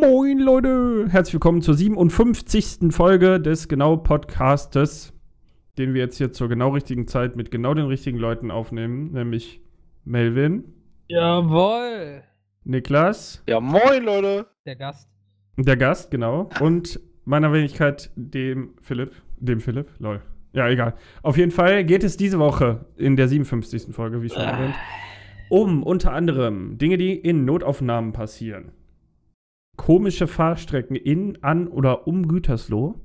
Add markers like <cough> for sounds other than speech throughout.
Moin Leute, herzlich willkommen zur 57. Folge des Genau Podcastes, den wir jetzt hier zur genau richtigen Zeit mit genau den richtigen Leuten aufnehmen, nämlich Melvin, Jawohl. Niklas, Ja, moin, Leute. Der Gast. der Gast, genau, und meiner Wenigkeit dem Philipp, dem Philipp, lol. Ja, egal. Auf jeden Fall geht es diese Woche in der 57. Folge, wie schon erwähnt, um unter anderem Dinge, die in Notaufnahmen passieren. Komische Fahrstrecken in, an oder um Gütersloh.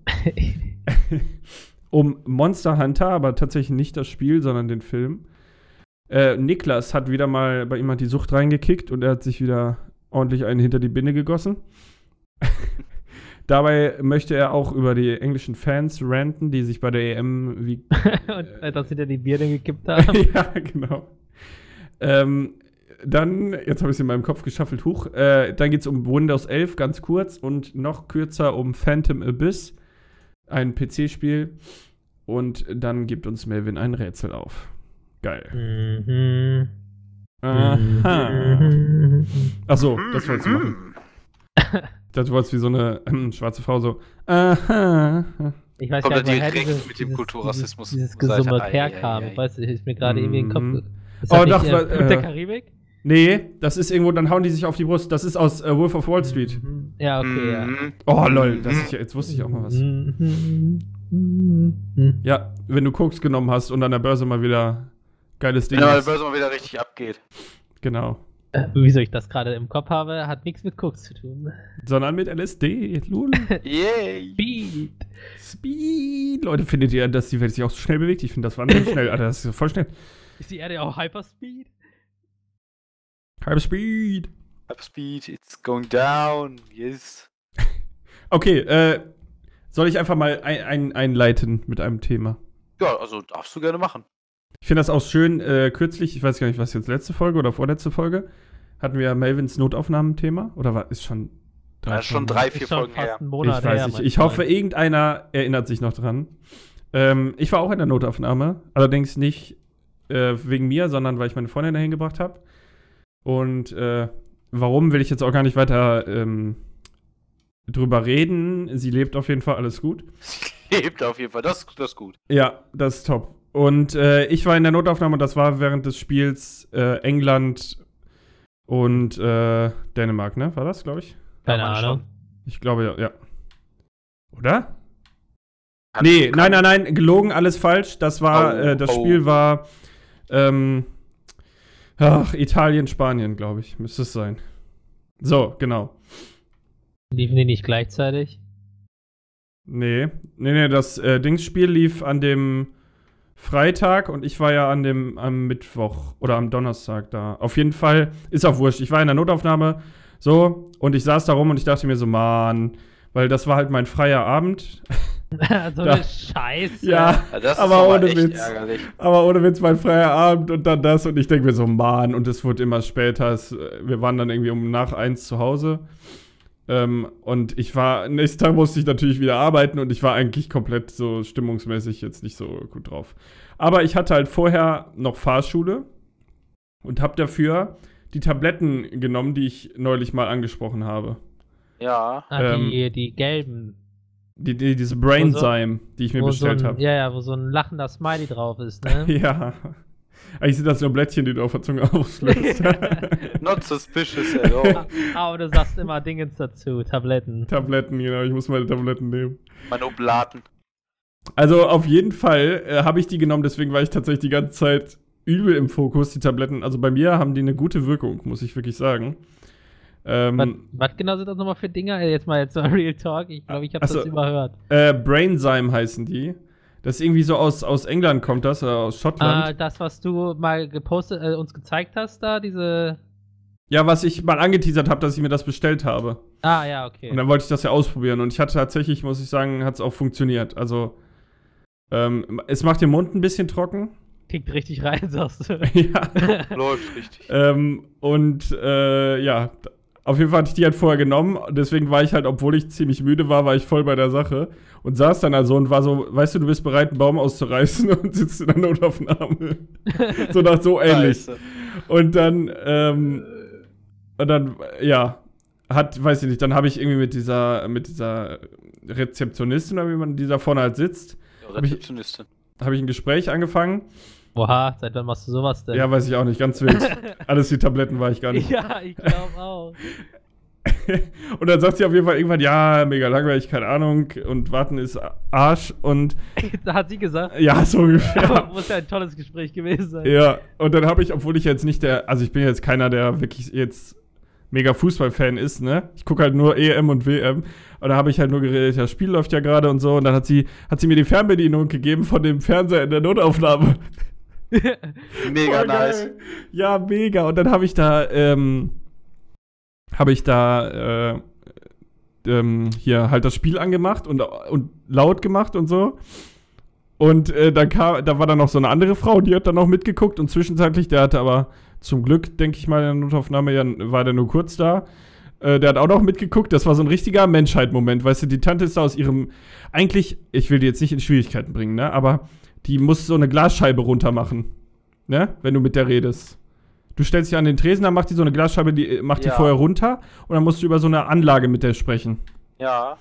<laughs> um Monster Hunter, aber tatsächlich nicht das Spiel, sondern den Film. Äh, Niklas hat wieder mal bei ihm hat die Sucht reingekickt und er hat sich wieder ordentlich einen hinter die Binde gegossen. <laughs> Dabei möchte er auch über die englischen Fans ranten, die sich bei der EM wie <laughs> Und äh, dass sie dir die Birne gekippt haben. ja, genau. Ähm, dann, jetzt habe ich es in meinem Kopf geschaffelt, huch. Äh, dann geht es um Windows 11 ganz kurz und noch kürzer um Phantom Abyss, ein PC-Spiel. Und dann gibt uns Melvin ein Rätsel auf. Geil. Mhm. Aha. Mhm. Achso, das wolltest du machen. Das wolltest wie so eine ähm, schwarze Frau so. Aha. Ich weiß Kommt gar nicht, direkt dieses, mit dem Kulturrassismus Dieses, dieses. Gesumme Ei, herkam. ei, ei. Ich weiß nicht, ist mir gerade irgendwie in den Mhm. Kopf. Ist Oh, das doch, nicht, wa- äh, Fluch der äh, Karibik? Nee, das ist irgendwo, dann hauen die sich auf die Brust. Das ist aus äh, Wolf of Wall Street. Ja, okay, ja. Mhm. Oh, lol, das ist jetzt wusste ich auch mal was. Mhm. Ja, wenn du Koks genommen hast und an der Börse mal wieder geiles Ding Wenn die ist. Börse mal wieder richtig abgeht. Genau. Äh, Wieso ich das gerade im Kopf habe, hat nichts mit Koks zu tun. Sondern mit LSD. Lul. <laughs> Yay. Beat. Speed. Leute, findet ihr, dass die Welt sich auch so schnell bewegt? Ich finde das wahnsinnig <laughs> schnell. Alter, das ist voll schnell. Ist die Erde auch Hyperspeed? Halb Speed. Hyperspeed, it's going down. Yes. <laughs> Okay, äh, soll ich einfach mal ein, ein, einleiten mit einem Thema? Ja, also darfst du gerne machen. Ich finde das auch schön, äh, kürzlich, ich weiß gar nicht, was jetzt letzte Folge oder vorletzte Folge, hatten wir Melvins Notaufnahmenthema. Oder war, ist schon Das ist schon drei, vier Ist schon Folgen fast her. ich weiß her, nicht. Ich hoffe, irgendeiner erinnert sich noch dran. Ähm, ich war auch in der Notaufnahme, allerdings nicht äh, wegen mir, sondern weil ich meine Freundin dahin gebracht habe. Und äh, warum will ich jetzt auch gar nicht weiter ähm, drüber reden. Sie lebt auf jeden Fall, alles gut. <laughs> Sie lebt auf jeden Fall. Das, das ist gut. Ja, das ist top. Und äh, ich war in der Notaufnahme und das war während des Spiels äh, England und äh, Dänemark, ne? War das, glaube ich? Keine Ja, Ahnung. Ich glaube, ja. ja. Oder? Kann- Nee, nein, nein, nein, gelogen, alles falsch. Das war, Oh, äh, das oh. Spiel war, ähm, ach, Italien, Spanien, glaube ich, müsste es sein. So, genau. Liefen die nicht gleichzeitig? Nee, nee, nee, das äh, Dingsspiel lief an dem Freitag und ich war ja an dem, am Mittwoch oder am Donnerstag da. Auf jeden Fall, ist auch wurscht. Ich war in der Notaufnahme, so, und ich saß da rum und ich dachte mir so, Mann, weil das war halt mein freier Abend. <laughs> <laughs> so Da- eine Scheiße. Ja, das aber ist aber ohne echt Witz. ärgerlich. Aber ohne Witz, mein freier Abend und dann das. Und ich denke mir so, Mann, und es wurde immer später. Es, äh, wir waren dann irgendwie um nach eins zu Hause. Ähm, und ich war, nächsten Tag musste ich natürlich wieder arbeiten und ich war eigentlich komplett so stimmungsmäßig jetzt nicht so gut drauf. Aber ich hatte halt vorher noch Fahrschule und habe dafür die Tabletten genommen, die ich neulich mal angesprochen habe. Ja. Ah, die, Ähm, die gelben. Die, die, diese Brainzyme, die ich mir bestellt so habe. Ja, ja, wo so ein lachender Smiley drauf ist, ne? <laughs> Ja. Eigentlich sind das nur Blättchen, die du auf der Zunge aufschlägst. <laughs> Not suspicious at all. <laughs> Aber du sagst immer Dingens dazu, Tabletten. Tabletten, genau, ich muss meine Tabletten nehmen. Meine Oblaten. Also auf jeden Fall äh, habe ich die genommen, deswegen war ich tatsächlich die ganze Zeit übel im Fokus, die Tabletten. Also bei mir haben die eine gute Wirkung, muss ich wirklich sagen. Was, Ähm, was genau sind das nochmal für Dinger? Äh, Jetzt mal jetzt mal <laughs> Real Talk. Ich glaube, ich habe Ach so. das überhört. äh, Brainzyme heißen die. Das ist irgendwie so aus, aus England kommt das, äh, aus Ah, Schottland. das, was du mal gepostet, äh, uns gezeigt hast, da, diese. Ja, was ich mal angeteasert habe, dass ich mir das bestellt habe. Ah, ja, okay. Und dann wollte ich das ja ausprobieren. Und ich hatte tatsächlich, muss ich sagen, hat es auch funktioniert. Also, ähm, es macht den Mund ein bisschen trocken. Kickt richtig rein, <laughs> sagst du. ja. <laughs> Läuft richtig. Ähm, und äh, ja, auf jeden Fall hatte ich die halt vorher genommen. Deswegen war ich halt, obwohl ich ziemlich müde war, war ich voll bei der Sache. Und saß dann also und war so, weißt du, du bist bereit, einen Baum auszureißen <laughs> und sitzt in der Notaufnahme. <laughs> so nach so ähnlich. Und dann, ähm, und dann, ja, hat, weiß ich nicht, dann habe ich irgendwie mit dieser, mit dieser Rezeptionistin oder wie man die da vorne halt sitzt, Ja, Hab ich- Rezeptionistin. habe ich ein Gespräch angefangen. Oha, seit wann machst du sowas denn? Ja, weiß ich auch nicht, ganz wild. <laughs> Alles die Tabletten war ich gar nicht. ja ich glaube auch. <laughs> Und dann sagt sie auf jeden Fall irgendwann, ja, mega langweilig, keine Ahnung, und warten ist Arsch und <laughs> da hat sie gesagt. ja, so ungefähr. Muss ja ein tolles Gespräch gewesen sein. Ja, und dann habe ich, obwohl ich jetzt nicht der, also ich bin jetzt keiner, der wirklich jetzt mega Fußballfan ist, ne? Ich gucke halt nur EM und WM. Und da habe ich halt nur geredet, das Spiel läuft ja gerade und so. Und dann hat sie, hat sie mir die Fernbedienung gegeben von dem Fernseher in der Notaufnahme. <laughs> Mega Voll nice. geil. Ja, mega. Und dann habe ich da, ähm, habe ich da, äh, ähm, hier halt das Spiel angemacht und, und laut gemacht und so. Und äh, dann kam, da war dann noch so eine andere Frau, die hat dann noch mitgeguckt und zwischenzeitlich, der hatte aber zum Glück, denke ich mal, in der Notaufnahme, ja, war der nur kurz da. Äh, der hat auch noch mitgeguckt. Das war so ein richtiger Menschheit-Moment. Weißt du, die Tante ist da aus ihrem. Eigentlich, ich will die jetzt nicht in Schwierigkeiten bringen, ne? Aber die muss so eine Glasscheibe runter machen. Ne? Wenn du mit der redest. Du stellst dich an den Tresen, dann macht die so eine Glasscheibe, die macht die Ja. vorher runter und dann musst du über so eine Anlage mit der sprechen. Ja.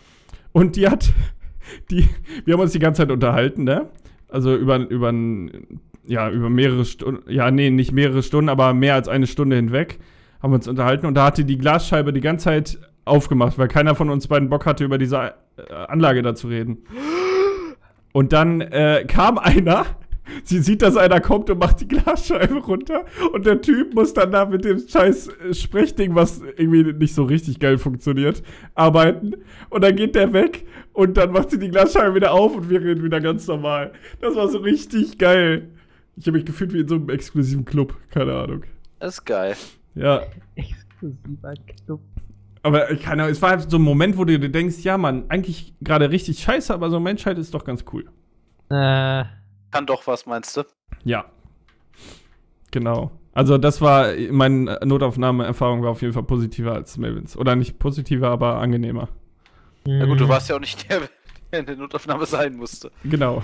Und die hat, <laughs> die, wir haben uns die ganze Zeit unterhalten, ne? Also über, über, ein- ja, über mehrere Stunden, ja, nee, nicht mehrere Stunden, aber mehr als eine Stunde hinweg haben wir uns unterhalten und da hatte die Glasscheibe die ganze Zeit aufgemacht, weil keiner von uns beiden Bock hatte, über diese äh, Anlage da zu reden. <gasps> Und dann äh, kam einer, <laughs> sie sieht, dass einer kommt und macht die Glasscheibe runter und der Typ muss dann da mit dem scheiß äh, Sprechding, was irgendwie nicht so richtig geil funktioniert, arbeiten und dann geht der weg und dann macht sie die Glasscheibe wieder auf und wir reden wieder ganz normal. Das war so richtig geil. Ich habe mich gefühlt wie in so einem exklusiven Club, keine Ahnung. Das ist geil. Ja, Exklusiver Club. Aber ich keine Ahnung, es war halt so ein Moment, wo du dir denkst, ja, Mann, eigentlich gerade richtig scheiße, aber so Menschheit ist doch ganz cool. Äh, Kann doch was, meinst du? Ja. Genau. Also das war, meine Notaufnahmeerfahrung war auf jeden Fall positiver als Melvins. Oder nicht positiver, aber angenehmer. Ja gut, du warst ja auch nicht der, der in der Notaufnahme sein musste. Genau.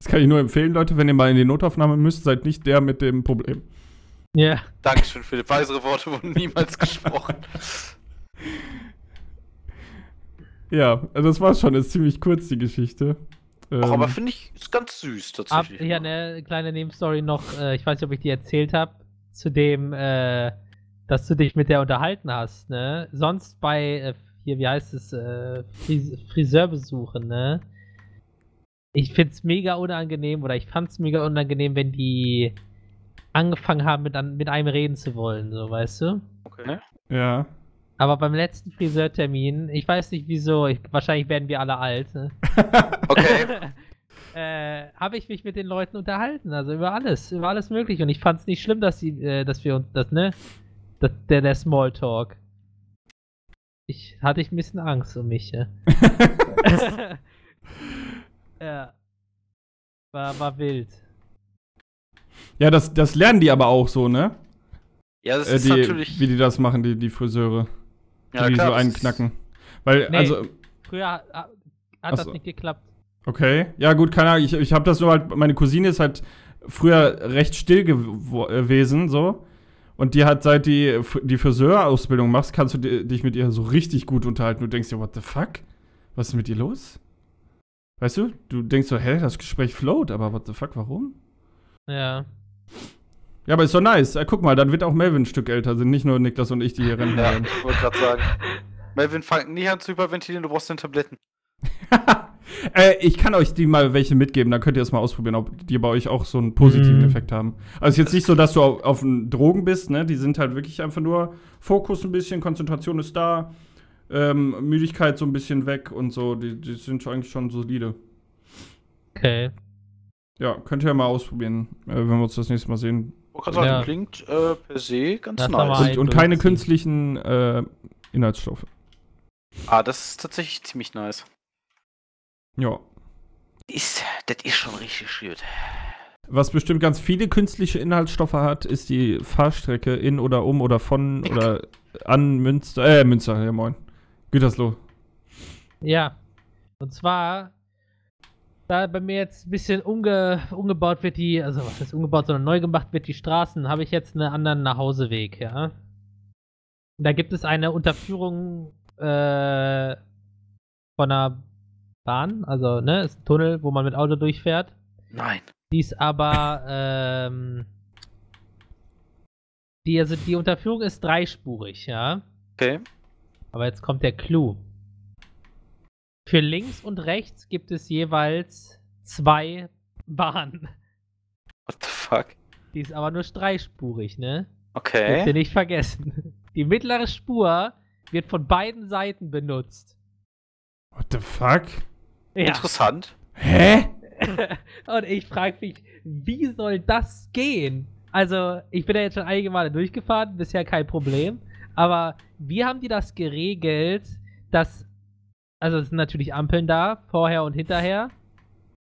Das kann ich nur empfehlen, Leute, wenn ihr mal in die Notaufnahme müsst, seid nicht der mit dem Problem. Ja. Dankeschön, Philipp. Weisere Worte wurden niemals <laughs> gesprochen. Ja, also das war's schon. Ist ziemlich kurz, die Geschichte. Ähm, Auch aber finde ich, ist ganz süß Ab, tatsächlich. hier eine kleine Nebenstory noch. Äh, ich weiß nicht, ob ich die erzählt habe. Zu dem, äh, dass du dich mit der unterhalten hast, ne? Sonst bei, äh, hier, wie heißt es, äh, Fris Friseurbesuchen, ne? Ich find's mega unangenehm oder ich fand's mega unangenehm, wenn die angefangen haben, mit, an, mit einem reden zu wollen, so, weißt du? Okay. ja. Aber beim letzten Friseurtermin, ich weiß nicht wieso, ich, wahrscheinlich werden wir alle alt, ne? <laughs> Okay. <laughs> äh, habe ich mich mit den Leuten unterhalten, also über alles, über alles mögliche. Und ich fand es nicht schlimm, dass sie, äh, dass wir uns, das, ne, das, der, der Smalltalk. Ich hatte ich ein bisschen Angst um mich, ja. <laughs> ja. War, war wild. Ja, das, das lernen die aber auch so, ne? Ja, das Äh, ist die, natürlich. wie die das machen, die, die Friseure. Ja, die klar, so einknacken. Weil, Nee. also, Früher hat, das so. nicht geklappt. Okay, ja gut, keine Ahnung. Ich, ich habe das so halt, meine Cousine ist halt früher recht still gew- gewesen, so. Und die hat, seit die die Friseurausbildung machst, kannst du di- dich mit ihr so richtig gut unterhalten. Du denkst dir, what the fuck? Was ist mit ihr los? Weißt du? Du denkst so, hä, das Gespräch float, aber what the fuck, warum? Ja. Ja, aber ist doch nice. Äh, guck mal, dann wird auch Melvin ein Stück älter, sind nicht nur Niklas und ich, die hier rennen. Ja, ich wollte gerade sagen. <laughs> Melvin, fang nie an zu hyperventilieren, du brauchst den Tabletten. <laughs> äh, ich kann euch die mal welche mitgeben, dann könnt ihr es mal ausprobieren, ob die bei euch auch so einen positiven Mhm. Effekt haben. Also ist jetzt nicht so, dass du auf, auf den Drogen bist, ne? Die sind halt wirklich einfach nur Fokus ein bisschen, Konzentration ist da, ähm, Müdigkeit so ein bisschen weg und so. Die, die sind schon eigentlich schon solide. Okay. Ja, könnt ihr ja mal ausprobieren, äh, wenn wir uns das nächste Mal sehen. Gerade sagen, Ja. klingt äh, per se ganz Das nice. Und, und keine 51. künstlichen äh, Inhaltsstoffe. Ah, das ist tatsächlich ziemlich nice. Ja. Ist, das ist schon richtig gut. Was bestimmt ganz viele künstliche Inhaltsstoffe hat, ist die Fahrstrecke in oder um oder von oder an Münster. Äh, Münster, ja moin. Gütersloh. Ja. Und zwar, da bei mir jetzt ein bisschen umge umgebaut wird, die, also was ist umgebaut, sondern neu gemacht wird, die Straßen, habe ich jetzt einen anderen Nachhauseweg, ja. Und da gibt es eine Unterführung äh, von einer Bahn, also ne, ist ein Tunnel, wo man mit Auto durchfährt. Nein. Die ist aber, ähm, die, also die Unterführung ist dreispurig, ja. Okay. Aber jetzt kommt der Clou. Für links und rechts gibt es jeweils zwei Bahnen. What the fuck? Die ist aber nur dreispurig, ne? Dürft Okay. ihr nicht vergessen. Die mittlere Spur wird von beiden Seiten benutzt. What the fuck? Ja. Interessant. Hä? <laughs> Und ich frage mich, wie soll das gehen? Also, ich bin ja jetzt schon einige Male durchgefahren, bisher kein Problem. Aber wie haben die das geregelt, dass. Also, es sind natürlich Ampeln da, vorher und hinterher.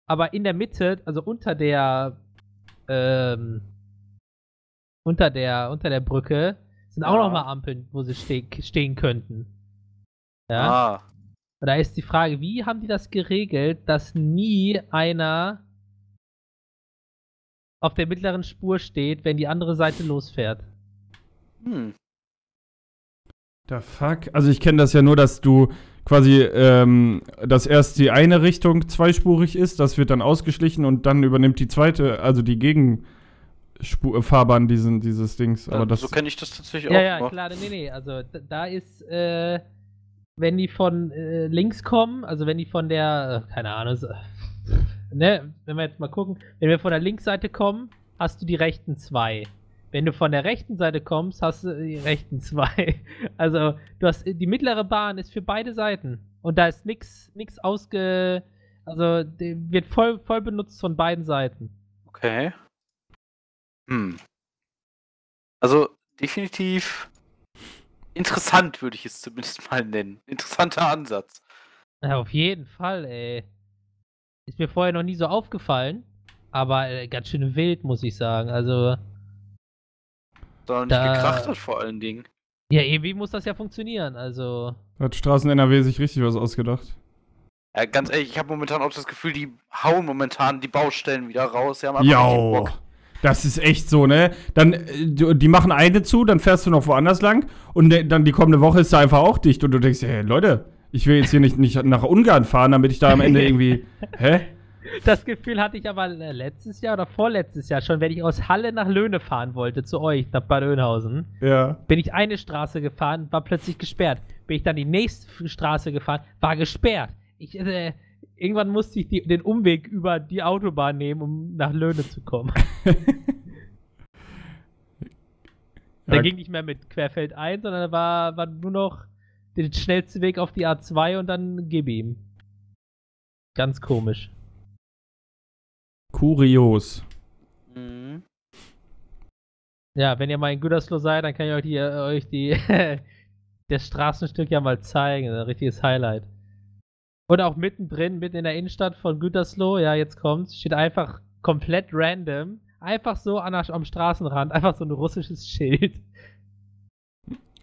Aber in der Mitte, also unter der. Ähm, unter der, unter der Brücke, sind auch Ja. noch mal Ampeln, wo sie ste stehen könnten. Ja. Ah. Und da ist die Frage, wie haben die das geregelt, dass nie einer auf der mittleren Spur steht, wenn die andere Seite losfährt? Hm. Der fuck? Also ich kenne das ja nur, dass du quasi, ähm, dass erst die eine Richtung zweispurig ist, das wird dann ausgeschlichen und dann übernimmt die zweite, also die Gegenfahrbahn diesen, dieses Dings. Aber das, so kenne ich das tatsächlich Ja, auch. ja, nur. klar, nee, nee, also da, da ist, äh, wenn die von äh, links kommen, also wenn die von der, äh, keine Ahnung, so, <laughs> ne, wenn wir jetzt mal gucken, wenn wir von der Linksseite kommen, hast du die rechten zwei. Wenn du von der rechten Seite kommst, hast du die rechten zwei. <laughs> Also, du hast die mittlere Bahn ist für beide Seiten. Und da ist nix, nix ausge. Also, wird voll, voll benutzt von beiden Seiten. Okay. Hm. Also definitiv interessant, würde ich es zumindest mal nennen. Interessanter Ansatz. Ja, auf jeden Fall, ey. Ist mir vorher noch nie so aufgefallen. Aber äh, ganz schön wild, muss ich sagen. Also, Sondern Da- nicht gekracht hat vor allen Dingen. ja, irgendwie muss das ja funktionieren. Also, hat Straßen NRW sich richtig was ausgedacht. Ja, ganz ehrlich, ich habe momentan auch das Gefühl, die hauen momentan die Baustellen wieder raus. Die haben einfach. Bock. Das ist echt so, ne? Dann, äh, die machen eine zu, dann fährst du noch woanders lang und dann die kommende Woche ist da einfach auch dicht und du denkst, hey Leute, ich will jetzt hier nicht, nicht nach Ungarn fahren, damit ich da am Ende <laughs> irgendwie, hä? Das Gefühl hatte ich aber äh, letztes Jahr oder vorletztes Jahr schon, wenn ich aus Halle nach Löhne fahren wollte, zu euch, nach Bad Oeynhausen. Ja. Bin ich eine Straße gefahren, war plötzlich gesperrt. Bin ich dann die nächste Straße gefahren, war gesperrt. Ich, äh, irgendwann musste ich die, den Umweg über die Autobahn nehmen, um nach Löhne zu kommen. <laughs> Da Ja, ging nicht mehr mit Querfeld ein, sondern da war, war nur noch der schnellste Weg auf die A2 und dann gib ihm. Ganz komisch. Kurios. Mhm. Ja, wenn ihr mal in Gütersloh seid, dann kann ich euch die, äh, euch die <laughs> das Straßenstück ja mal zeigen. Ein richtiges Highlight. Und auch mittendrin, mitten in der Innenstadt von Gütersloh, ja, jetzt kommt's, steht einfach komplett random, einfach so an der, am Straßenrand, einfach so ein russisches Schild.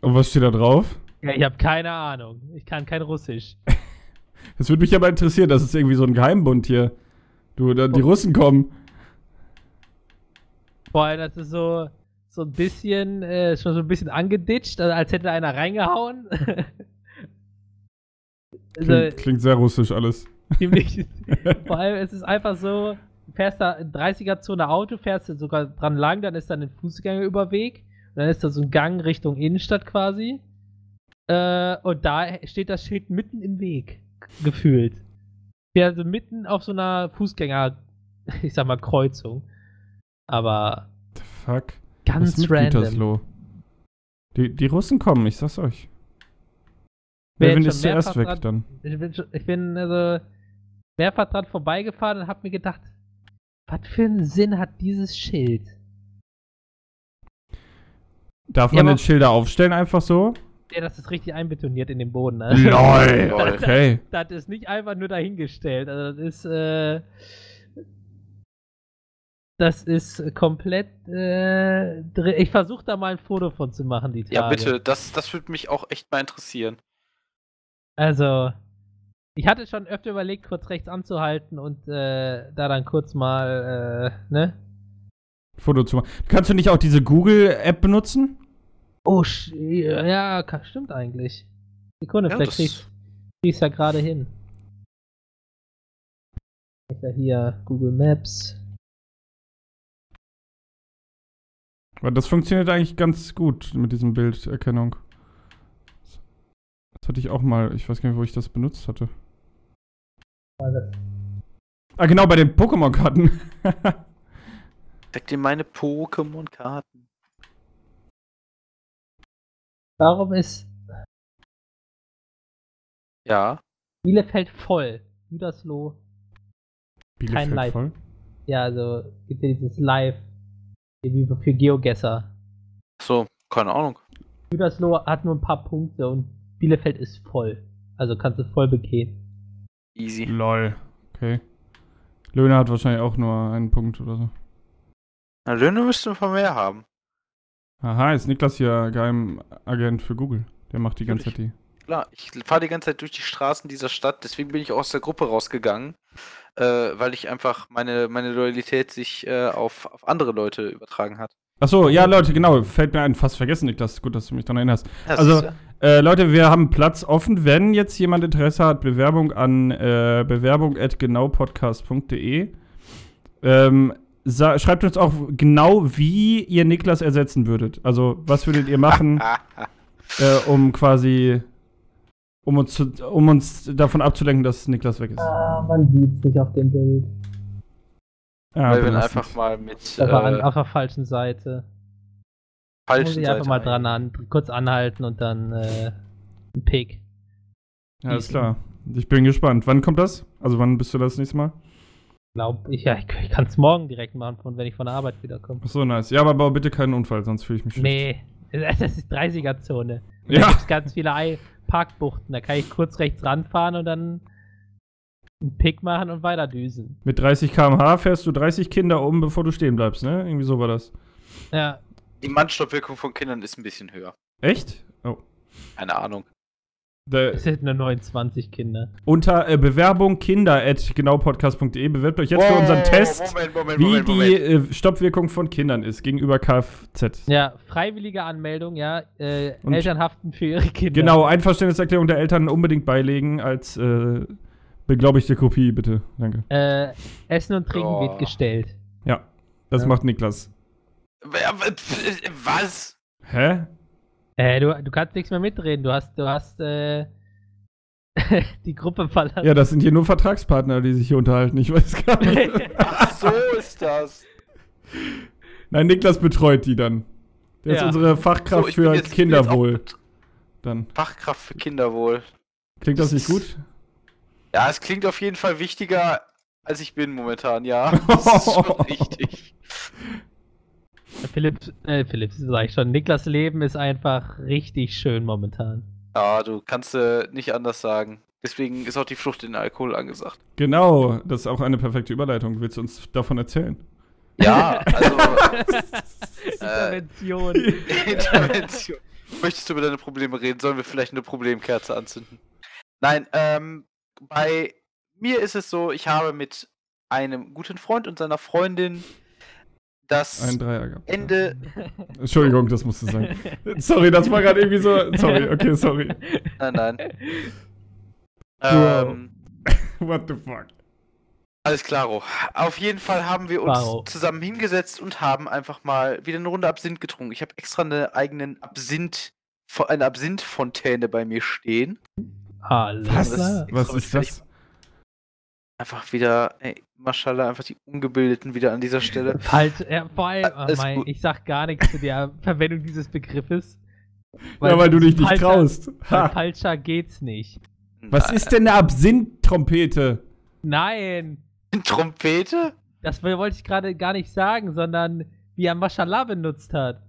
Und was steht da drauf? Ja, ich habe keine Ahnung. Ich kann kein Russisch. <laughs> Das würde mich aber interessieren, das ist irgendwie so ein Geheimbund hier. Du, da, die. Russen kommen. Vor allem, das ist so, so ein bisschen, äh, schon so ein bisschen angeditscht, also als hätte einer reingehauen. <laughs> also, Klingt, klingt sehr russisch alles. ziemlich. <laughs> Vor allem, es ist einfach so, du fährst da in 30er-Zone Auto, fährst du sogar dran lang, dann ist da ein Fußgängerüberweg und dann ist da so ein Gang Richtung Innenstadt quasi. Äh, und da steht das Schild mitten im Weg, gefühlt. Ja, also mitten auf so einer Fußgänger, <laughs> ich sag mal, Kreuzung. Aber The fuck? Was ganz ist mit random. Gütersloh? Die, die Russen kommen, ich sag's euch. Wer jetzt ist zuerst weg mehrfach dann? Ich bin, schon- ich bin also mehrfach dran vorbeigefahren und hab mir gedacht, was für einen Sinn hat dieses Schild? Darf Ja, man aber- den Schilder aufstellen einfach so? Ja, das ist richtig einbetoniert in den Boden. Ne? LOL, <laughs> Lol. okay. Das ist nicht einfach nur dahingestellt. Also das ist, äh, das ist komplett, äh, drin. ich versuche da mal ein Foto von zu machen, die Tage. Ja, bitte, das, das würde mich auch echt mal interessieren. Also, ich hatte schon öfter überlegt, kurz rechts anzuhalten und äh, da dann kurz mal, äh, ne? Foto zu machen. Kannst du nicht auch diese Google-App benutzen? Oh, ja, stimmt eigentlich. Sekunde, Ja, vielleicht kriegst kriegst ja gerade hin. Ich ja hier Google Maps. Das funktioniert eigentlich ganz gut mit diesem Bilderkennung. Das hatte ich auch mal, ich weiß gar nicht, wo ich das benutzt hatte. Ah, genau, bei den Pokémon-Karten. <laughs> Zeig dir meine Pokémon-Karten. Warum ist Ja. Bielefeld voll? Gütersloh. Bielefeld Live. voll. Ja, also gibt ja dieses Live wie für Geogesser. So, keine Ahnung. Gütersloh hat nur ein paar Punkte und Bielefeld ist voll. Also kannst du voll begehen. Easy. Lol. Okay. Löhne hat wahrscheinlich auch nur einen Punkt oder so. Na, Löhne müssten wir mehr haben. Aha, ist Niklas hier Geheimagent für Google. Der macht die ganze Zeit die. Klar, ich fahre die ganze Zeit durch die Straßen dieser Stadt, deswegen bin ich auch aus der Gruppe rausgegangen, äh, weil ich einfach meine, meine Loyalität sich äh, auf, auf andere Leute übertragen hat. Achso, ja, Leute, genau. Fällt mir ein, fast vergessen, Niklas. Gut, dass du mich daran erinnerst. Ja, Also-. Äh, Leute, wir haben Platz offen. Wenn jetzt jemand Interesse hat, Bewerbung an äh, bewerbung.genaupodcast.de. Ähm, schreibt uns auch genau, wie ihr Niklas ersetzen würdet. Also, was würdet ihr machen, Ah, <laughs> ah. äh, um quasi, um uns, zu, um uns davon abzulenken, dass Niklas weg ist. Ah, man sieht es nicht auf dem Bild. Ja, Weil wir einfach mal mit Da war äh, auf der falschen Seite. Falschen muss ich einfach Seite mal dran an, kurz anhalten und dann äh, ein Pick. Ja, ist klar. Ich bin gespannt. Wann kommt das? Also, wann bist du das nächste Mal? Glaub ich, ja, ich, ich kann es morgen direkt machen, von, wenn ich von der Arbeit wiederkomme. Achso, nice. Ja, aber bau bitte keinen Unfall, sonst fühle ich mich schlecht. Nee, <laughs> das ist 30er-Zone. Da Ja. gibt's ganz viele Ei Parkbuchten. Da kann ich kurz rechts ranfahren und dann einen Pick machen und weiter düsen. Mit 30 km/h fährst du 30 Kinder um, bevor du stehen bleibst, ne? Irgendwie so war das. Ja, Die Mannstoppwirkung von Kindern ist ein bisschen höher. Echt? Oh. Keine Ahnung. Da, es sind nur 29 Kinder. unter äh, Bewerbung kinder at genaupodcast.de bewerbt euch jetzt für Wow, unseren Test, Moment, Moment, wie Moment, die Moment. äh, Stoppwirkung von Kindern ist gegenüber Kfz. Ja, freiwillige Anmeldung, ja. Äh, Und- Eltern haften für ihre Kinder. Genau, Einverständniserklärung der Eltern unbedingt beilegen als äh, beglaubigte Kopie, bitte. Danke. Äh, Essen und Trinken Oh. wird gestellt. Ja, das Ja. macht Niklas. Was? Hä? Äh, du, du kannst nichts mehr mitreden. Du hast, du hast, äh, <laughs> die Gruppe verlassen. Ja, das sind hier nur Vertragspartner, die sich hier unterhalten. Ich weiß gar nicht. <laughs> Ach so ist das. Nein, Niklas betreut die dann. Der ist Ja. unsere Fachkraft So, für jetzt- Kinderwohl. Dann. Fachkraft für Kinderwohl. Klingt das nicht gut? Ja, es klingt auf jeden Fall wichtiger, als ich bin momentan, ja. <laughs> Das ist schon richtig. Philipp, äh, Philipp, sag ich schon. Niklas Leben ist einfach richtig schön momentan. Ja, du kannst äh, nicht anders sagen. Deswegen ist auch die Flucht in den Alkohol angesagt. Genau, das ist auch eine perfekte Überleitung. Willst du uns davon erzählen? Ja, <laughs> also <laughs> Intervention. <laughs> Intervention. Möchtest du über deine Probleme reden? Sollen wir vielleicht eine Problemkerze anzünden? Nein, ähm, bei mir ist es so, ich habe mit einem guten Freund und seiner Freundin das Ein Dreier gehabt. Ende. <laughs> Entschuldigung, das musste sein. Sorry, das war gerade irgendwie so. Sorry, okay, sorry. Nein, nein. <laughs> Ähm, <laughs> What the fuck? alles klaro. Auf jeden Fall haben wir uns Wow. zusammen hingesetzt und haben einfach mal wieder eine Runde Absinth getrunken. Ich habe extra eine eigenen Absinth, eine Absinth-Fontäne bei mir stehen. Alles Was? Was ist das? Einfach wieder, ey, Maschallah, einfach die Ungebildeten wieder an dieser Stelle. <laughs> Falsch, ja, vor allem, oh mein, ich sag gar nichts zu der Verwendung dieses Begriffes. Ja, weil du dich nicht falscher- traust. Weil Ha. falscher geht's nicht. Was ist denn eine Absinth-Trompete? Nein, Trompete? das wollte ich gerade gar nicht sagen, sondern wie er Mashallah benutzt hat.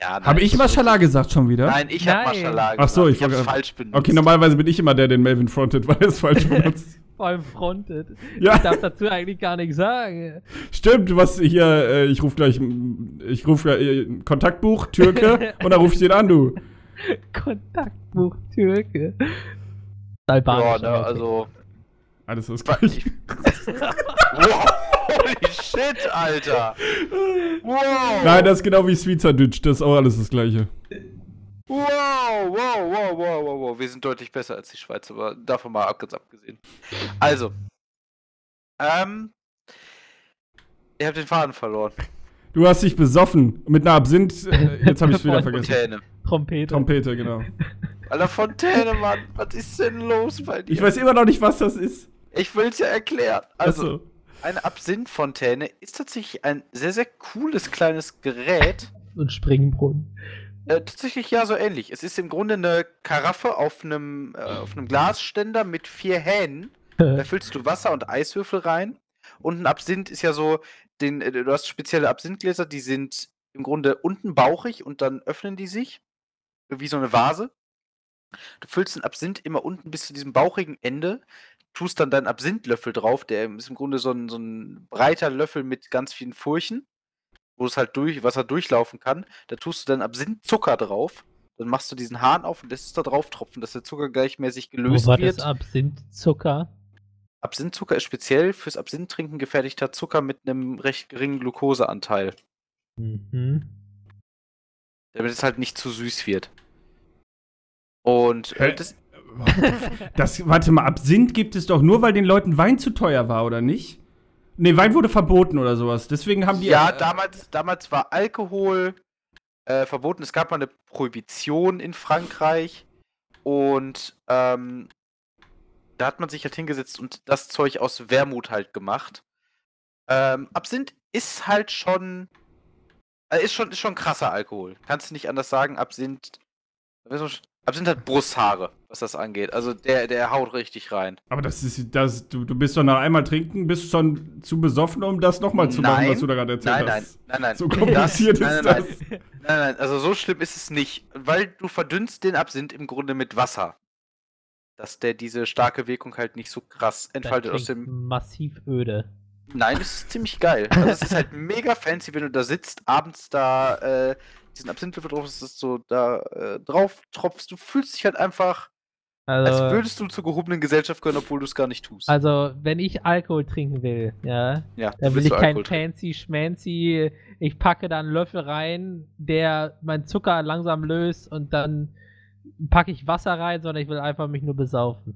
Ja, nein, Habe ich Mashallah gesagt schon wieder? Nein, ich habe. Maschallah Ach so, gesagt. ich habe falsch benutzt. Okay, normalerweise bin ich immer der, den Melvin frontet, <laughs> weil er es falsch <laughs> benutzt. Vor allem fronted. Ja. Ich darf dazu eigentlich gar nichts sagen. Stimmt, was hier, äh, ich rufe gleich, ich rufe äh, Kontaktbuch, Türke, <laughs> und dann ruf ich den an, du. Kontaktbuch Türke. Ja, Albanisch. ne, aber okay. also Alles das Wa- gleiche. ich- wow, holy shit, Alter. Wow. Nein, das ist genau wie Sweet Sandwich. Das ist auch alles das gleiche. Wow, wow, wow, wow, wow, wow. Wir sind deutlich besser als die Schweiz, aber davon mal ganz abgesehen. Also. Ähm. Ihr habt den Faden verloren. Du hast dich besoffen mit einer Absinth. Äh, jetzt habe ich wieder vergessen. Fontäne. Trompete. Trompete, genau. <laughs> Alter, Fontäne, Mann. Was ist denn los bei dir? Ich weiß immer noch nicht, was das ist. Ich will's ja erklären. Also, Achso. eine Absinthfontäne ist tatsächlich ein sehr, sehr cooles kleines Gerät. Und Springbrunnen. Äh, tatsächlich ja so ähnlich. Es ist im Grunde eine Karaffe auf einem, äh, auf einem Glasständer mit vier Hähnen. <laughs> Da füllst du Wasser und Eiswürfel rein. Und ein Absinth ist ja so, den, äh, du hast spezielle Absinthgläser, die sind im Grunde unten bauchig und dann öffnen die sich. Wie so eine Vase. Du füllst den Absinth immer unten bis zu diesem bauchigen Ende, tust dann deinen Absinthlöffel drauf, der ist im Grunde so ein, so ein breiter Löffel mit ganz vielen Furchen, wo es halt durch, Wasser durchlaufen kann. Da tust du dann Absinthzucker drauf. Dann machst du diesen Hahn auf und lässt es da drauf tropfen, dass der Zucker gleichmäßig Wo gelöst war wird. das Absinthzucker? Absinthzucker ist speziell fürs Absinthtrinken gefertigter Zucker mit einem recht geringen Glukoseanteil, Mhm. damit es halt nicht zu süß wird. Und äh, das, <laughs> Das, warte mal, Absinth gibt es doch nur, weil den Leuten Wein zu teuer war, oder nicht? Nee, Wein wurde verboten oder sowas. Deswegen haben die. ja, äh, damals, damals war Alkohol äh, verboten. Es gab mal eine Prohibition in Frankreich und ähm, da hat man sich halt hingesetzt und das Zeug aus Wermut halt gemacht. Ähm, Absinth ist halt schon, äh, ist schon, ist schon krasser Alkohol. Kannst du nicht anders sagen. Absinth, Absinth hat Brusthaare, was das angeht. Also der, der haut richtig rein. Aber das ist. Das, du, du bist doch nach einmal trinken, bist schon zu besoffen, um das nochmal zu machen, Nein, was du da gerade erzählt Nein, nein, hast. nein, nein. So kompliziert Das- ist nein, nein, das. Nein, nein, also so schlimm ist es nicht, weil du verdünnst den Absinth im Grunde mit Wasser. Dass der diese starke Wirkung halt nicht so krass entfaltet aus Das dem. massiv öde. Nein, es ist ziemlich geil. Also es ist halt mega fancy, wenn du da sitzt, abends da äh, diesen Absinthwürfel drauf, ist so da äh, drauf tropfst. Du fühlst dich halt einfach, als Also, würdest du zur gehobenen Gesellschaft gehören, obwohl du es gar nicht tust. also, wenn ich Alkohol trinken will, ja, ja, dann will ich du kein fancy schmancy, ich packe da einen Löffel rein, der meinen Zucker langsam löst und dann packe ich Wasser rein, sondern ich will einfach mich nur besaufen.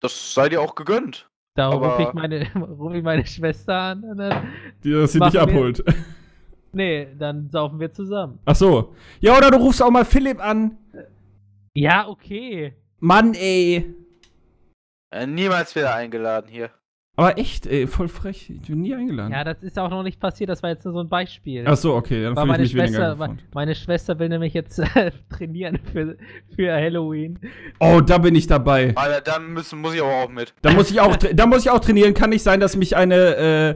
Das sei dir auch gegönnt. Da rufe ich, meine, <laughs> ruf ich meine Schwester an und dann, Die, dass sie dich abholt. Nee, dann saufen wir zusammen. Ach so. Ja, oder du rufst auch mal Philipp an. Ja, okay. Mann, ey. Äh, niemals wieder eingeladen hier. Aber echt, ey, voll frech. Ich bin nie eingeladen. Ja, das ist auch noch nicht passiert, das war jetzt nur so ein Beispiel. Ach so, okay, dann Weil fühle meine ich mich weniger Schwester, gefreut. meine Schwester will nämlich jetzt äh, <laughs> trainieren für, für Halloween. Oh, da bin ich dabei. Alter, dann müssen, muss ich aber auch mit. Da muss ich auch, da muss ich auch trainieren. Kann nicht sein, dass mich eine äh,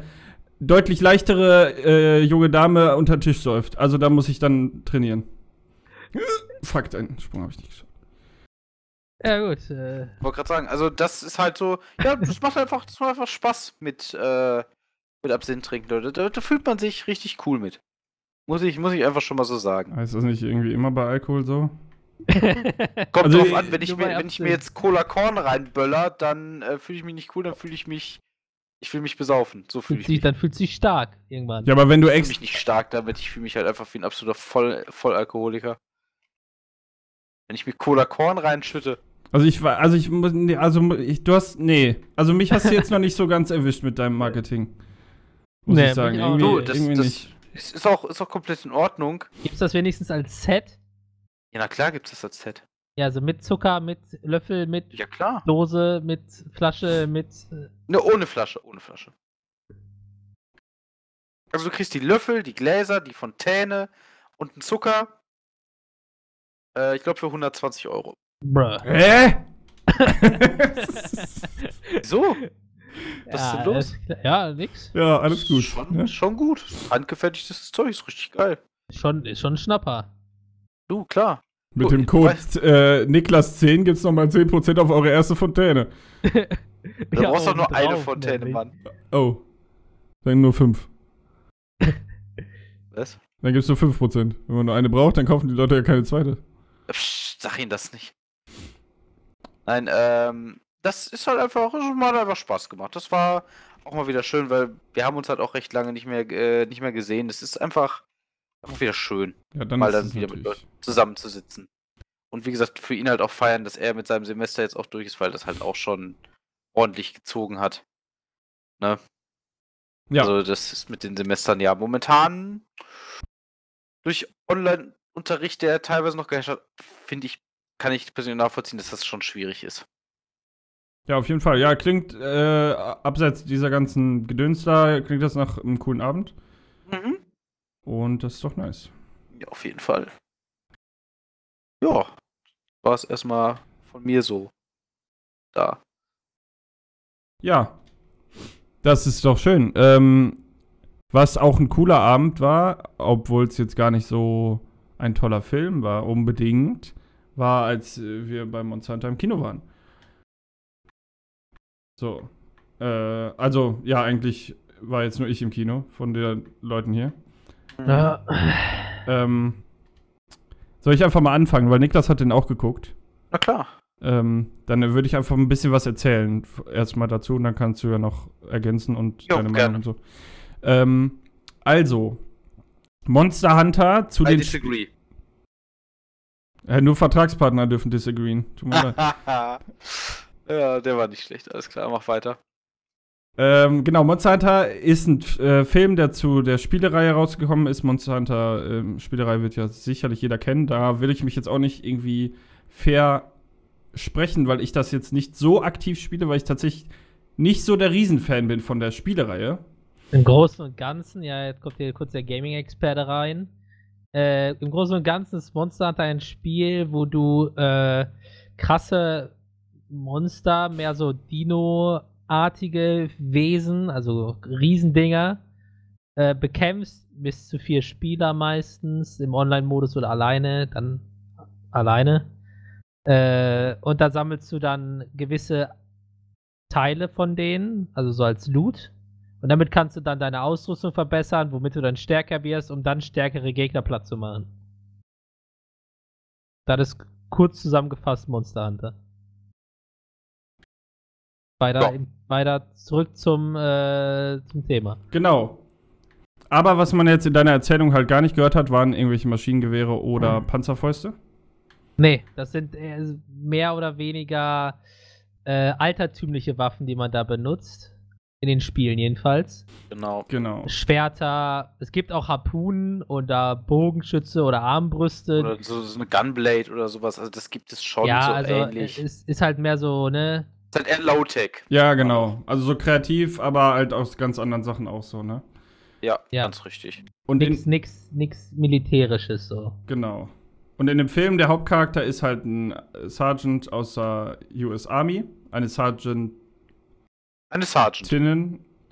deutlich leichtere äh, junge Dame unter den Tisch säuft. Also da muss ich dann trainieren. Fuck, einen Sprung habe ich nicht geschafft. Ja, gut. Äh, wollte gerade sagen, also das ist halt so, ja, das macht einfach, das macht einfach Spaß mit, äh, mit Absinth trinken, Leute. Da, da fühlt man sich richtig cool mit. Muss ich, muss ich einfach schon mal so sagen. Ist das nicht irgendwie immer bei Alkohol so? <laughs> Kommt Also, drauf an, wenn ich, mir, wenn ich mir jetzt Cola Korn reinböller, dann äh, fühle ich mich nicht cool, dann fühle ich mich, ich will mich besaufen. So fühle fühlt ich sich, mich. dann fühlt sich stark irgendwann. Ja, aber wenn du Ich fühle mich nicht stark damit, ich fühle mich halt einfach wie ein absoluter Voll, Vollalkoholiker. Wenn ich mir Cola Korn reinschütte. Also ich war, also ich muss, nee, also ich, du hast, nee, also mich hast du jetzt noch nicht so ganz erwischt mit deinem Marketing. Muss Nee, ich sagen. Irgendwie, Du, das, irgendwie das nicht. ist, ist, auch, ist auch komplett in Ordnung. Gibt's das wenigstens als Set? Ja, na klar gibt es das als Set. Ja, also mit Zucker, mit Löffel, mit Ja, klar. Dose, mit Flasche, mit. Äh, Ne, ohne Flasche, ohne Flasche. Also du kriegst die Löffel, die Gläser, die Fontäne und einen Zucker. Äh, ich glaube für 120 Euro. bruh. Hä? <laughs> So? Was ist denn los? alles. Ja, nix. ja, alles gut. Schon, ne? schon gut. Handgefertigtes Zeug ist richtig geil. Schon, ist schon ein Schnapper. Du, klar. Mit Oh, dem Code äh, Niklas10 gibt's nochmal 10% auf eure erste Fontäne. <laughs> Du brauchst doch nur eine Fontäne, nämlich. Mann. Oh. Dann nur 5. <laughs> Was? Dann gibt's nur 5%. Wenn man nur eine braucht, dann kaufen die Leute ja keine zweite. Psst, sag ihnen das nicht. Nein, ähm, das ist halt einfach, es hat einfach Spaß gemacht. Das war auch mal wieder schön, weil wir haben uns halt auch recht lange nicht mehr, äh, nicht mehr gesehen. Es ist einfach, einfach wieder schön, Ja, dann mal dann wieder mit natürlich- Leuten zusammenzusitzen. Und wie gesagt, für ihn halt auch feiern, dass er mit seinem Semester jetzt auch durch ist, weil das halt auch schon ordentlich gezogen hat. Ja, Also das ist mit den Semestern ja momentan durch Online-Unterricht, der teilweise noch geherrscht hat, finde ich, kann ich persönlich nachvollziehen, dass das schon schwierig ist. ja, auf jeden Fall. Ja, klingt äh, abseits dieser ganzen Gedöns da, klingt das nach einem coolen Abend. Mhm. Und das ist doch nice. Ja, auf jeden Fall. Ja, war es erstmal von mir so. Da. Ja, das ist doch schön. Ähm, was auch ein cooler Abend war, obwohl es jetzt gar nicht so ein toller Film war, unbedingt, war, als äh, wir bei Monsanto im Kino waren. So. Äh, also, ja, eigentlich war jetzt nur ich im Kino von den Leuten hier. Ja. Ähm, soll ich einfach mal anfangen, weil Niklas hat den auch geguckt. Na klar. Ähm, dann würde ich einfach ein bisschen was erzählen. Erstmal dazu und dann kannst du ja noch ergänzen und Jo, deine gerne. Meinung und so. Ähm, also, Monster Hunter zu I den. disagree. Äh, nur Vertragspartner dürfen disagreeen. Tut mir leid. <laughs> ja, der war nicht schlecht. Alles klar, mach weiter. Ähm, genau, Monster Hunter ist ein äh, Film, der zu der Spielereihe rausgekommen ist. Monster Hunter ähm, Spielereihe wird ja sicherlich jeder kennen. Da will ich mich jetzt auch nicht irgendwie fair sprechen, weil ich das jetzt nicht so aktiv spiele, weil ich tatsächlich nicht so der Riesenfan bin von der Spielereihe. Im Großen und Ganzen, ja, jetzt kommt hier kurz der Gaming-Experte rein. Äh, Im Großen und Ganzen ist Monster Hunter ein Spiel, wo du äh, krasse Monster, mehr so Dino-artige Wesen, also Riesendinger, äh, bekämpfst. Bis zu vier Spieler meistens, im Online-Modus oder alleine, dann alleine. Äh, und da sammelst du dann gewisse Teile von denen, also so als Loot. Und damit kannst du dann deine Ausrüstung verbessern, womit du dann stärker wirst, um dann stärkere Gegner platt zu machen. Das ist kurz zusammengefasst Monster Hunter. Weiter, Ja. weiter zurück zum, äh, zum Thema. Genau. Aber was man jetzt in deiner Erzählung halt gar nicht gehört hat, waren irgendwelche Maschinengewehre oder Panzerfäuste. Nee, das sind äh, mehr oder weniger äh, altertümliche Waffen, die man da benutzt. In den Spielen jedenfalls. Genau. Genau. Schwerter, es gibt auch Harpunen oder Bogenschütze oder Armbrüste. Oder so, so eine Gunblade oder sowas. Also das gibt es schon ja, so also ähnlich. es ist, ist halt mehr so, ne? Ist halt eher Low-Tech. Ja, genau. Also so kreativ, aber halt aus ganz anderen Sachen auch so, ne? Ja, Ja. ganz richtig. Und in, Nix, nix, nix Militärisches so. Genau. Und in dem Film, der Hauptcharakter ist halt ein Sergeant aus der US Army. Eine Sergeantinnen. Eine Sergeant.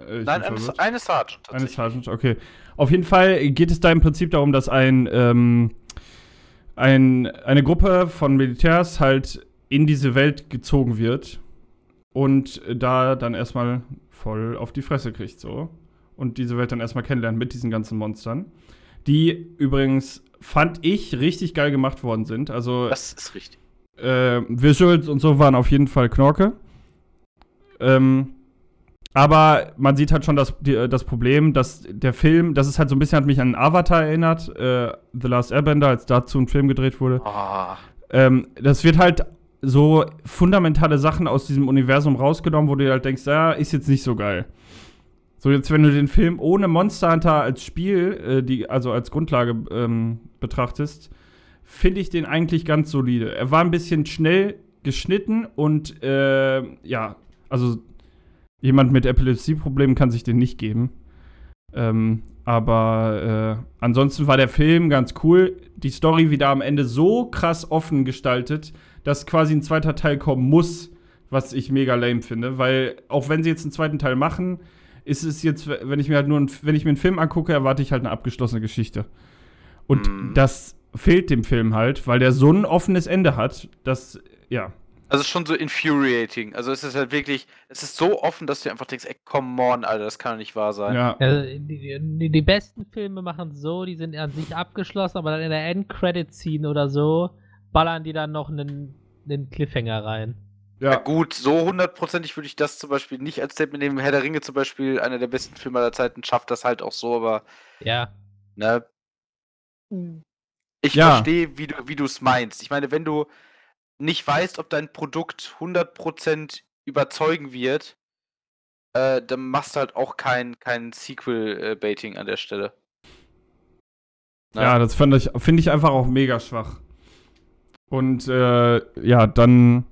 Äh, ich Nein, eine, eine Sergeant. Eine. Sergeant, okay. Auf jeden Fall geht es da im Prinzip darum, dass ein, ähm, ein, eine Gruppe von Militärs halt in diese Welt gezogen wird und da dann erstmal voll auf die Fresse kriegt, so. Und diese Welt dann erstmal kennenlernt mit diesen ganzen Monstern. Die übrigens, fand ich, richtig geil gemacht worden sind. Also, Das ist richtig. äh, Visuals und so waren auf jeden Fall Knorke. Ähm, aber man sieht halt schon das, die, das Problem, dass der Film, das ist halt so ein bisschen, hat mich an Avatar erinnert, äh, The Last Airbender, als dazu ein Film gedreht wurde. Ah, Ähm, das wird halt so fundamentale Sachen aus diesem Universum rausgenommen, wo du halt denkst, ja, ist jetzt nicht so geil. So, jetzt, wenn du den Film ohne Monster Hunter als Spiel, äh, die, also als Grundlage ähm, betrachtest, finde ich den eigentlich ganz solide. Er war ein bisschen schnell geschnitten und äh, ja, also jemand mit Epilepsieproblemen kann sich den nicht geben. Ähm, aber äh, ansonsten war der Film ganz cool. Die Story wieder am Ende so krass offen gestaltet, dass quasi ein zweiter Teil kommen muss, was ich mega lame finde. Weil auch wenn sie jetzt einen zweiten Teil machen, ist es jetzt, wenn ich mir halt nur, einen- wenn ich mir einen Film angucke, erwarte ich halt eine abgeschlossene Geschichte. Und Mhm. das fehlt dem Film halt, weil der so ein offenes Ende hat, dass, ja. also schon so infuriating. Also es ist halt wirklich, es ist so offen, dass du einfach denkst, ey, come on, Alter, das kann doch nicht wahr sein. Ja, Also, die, die, die besten Filme machen so, die sind an sich abgeschlossen, aber dann in der Endcredit-Scene oder so ballern die dann noch einen, einen Cliffhanger rein. Ja. Ja, gut, so hundertprozentig würde ich das zum Beispiel nicht als Statement nehmen. Herr der Ringe zum Beispiel, einer der besten Filme aller Zeiten, schafft das halt auch so, aber Ja. ne. Ich Ja. verstehe, wie du wie es meinst. Ich meine, wenn du nicht weißt, ob dein Produkt 100% überzeugen wird, äh, dann machst du halt auch kein, kein Sequel-Baiting an der Stelle. Ne? ja, das fand ich, finde ich einfach auch mega schwach. Und äh, ja, dann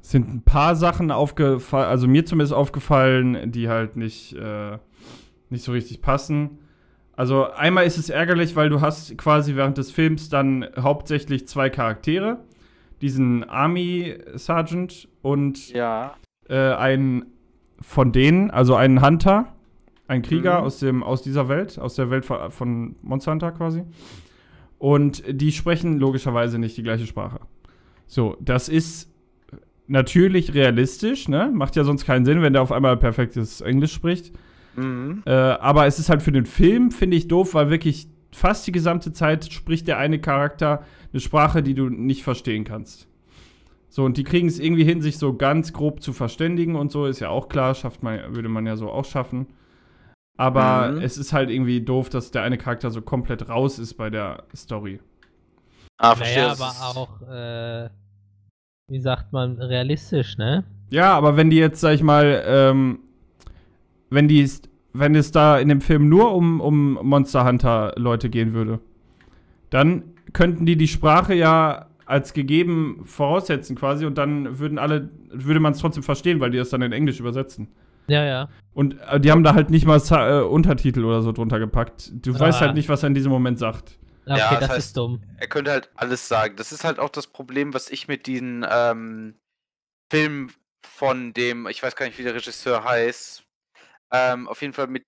sind ein paar Sachen aufgefallen, also mir zumindest aufgefallen, die halt nicht, äh, nicht so richtig passen. Also einmal ist es ärgerlich, weil du hast quasi während des Films dann hauptsächlich zwei Charaktere. Diesen Army Sergeant und Ja. äh, einen von denen, also einen Hunter, ein Krieger Mhm. aus, dem, aus dieser Welt, aus der Welt von, von Monster Hunter quasi. Und die sprechen logischerweise nicht die gleiche Sprache. So, das ist natürlich realistisch, ne? Macht ja sonst keinen Sinn, wenn der auf einmal perfektes Englisch spricht. Mhm. Äh, aber es ist halt für den Film, finde ich, doof, weil wirklich fast die gesamte Zeit spricht der eine Charakter eine Sprache, die du nicht verstehen kannst. So, und die kriegen es irgendwie hin, sich so ganz grob zu verständigen und so, ist ja auch klar, schafft man, würde man ja so auch schaffen. Aber Mhm. es ist halt irgendwie doof, dass der eine Charakter so komplett raus ist bei der Story. Ah, verstehe. Naja, aber auch, äh, wie sagt man, realistisch, ne? Ja, aber wenn die jetzt, sag ich mal, ähm, wenn die, wenn es da in dem Film nur um, um Monster Hunter Leute gehen würde, dann könnten die die Sprache ja als gegeben voraussetzen quasi und dann würden alle, würde man es trotzdem verstehen, weil die das dann in Englisch übersetzen. Ja, ja. Und äh, die haben da halt nicht mal äh, Untertitel oder so drunter gepackt. Du Ah. weißt halt nicht, was er in diesem Moment sagt. Okay, Ja, das das, heißt- ist dumm. er könnte halt alles sagen. Das ist halt auch das Problem, was ich mit diesen ähm, Filmen von dem, ich weiß gar nicht, wie der Regisseur heißt, ähm, auf jeden Fall mit,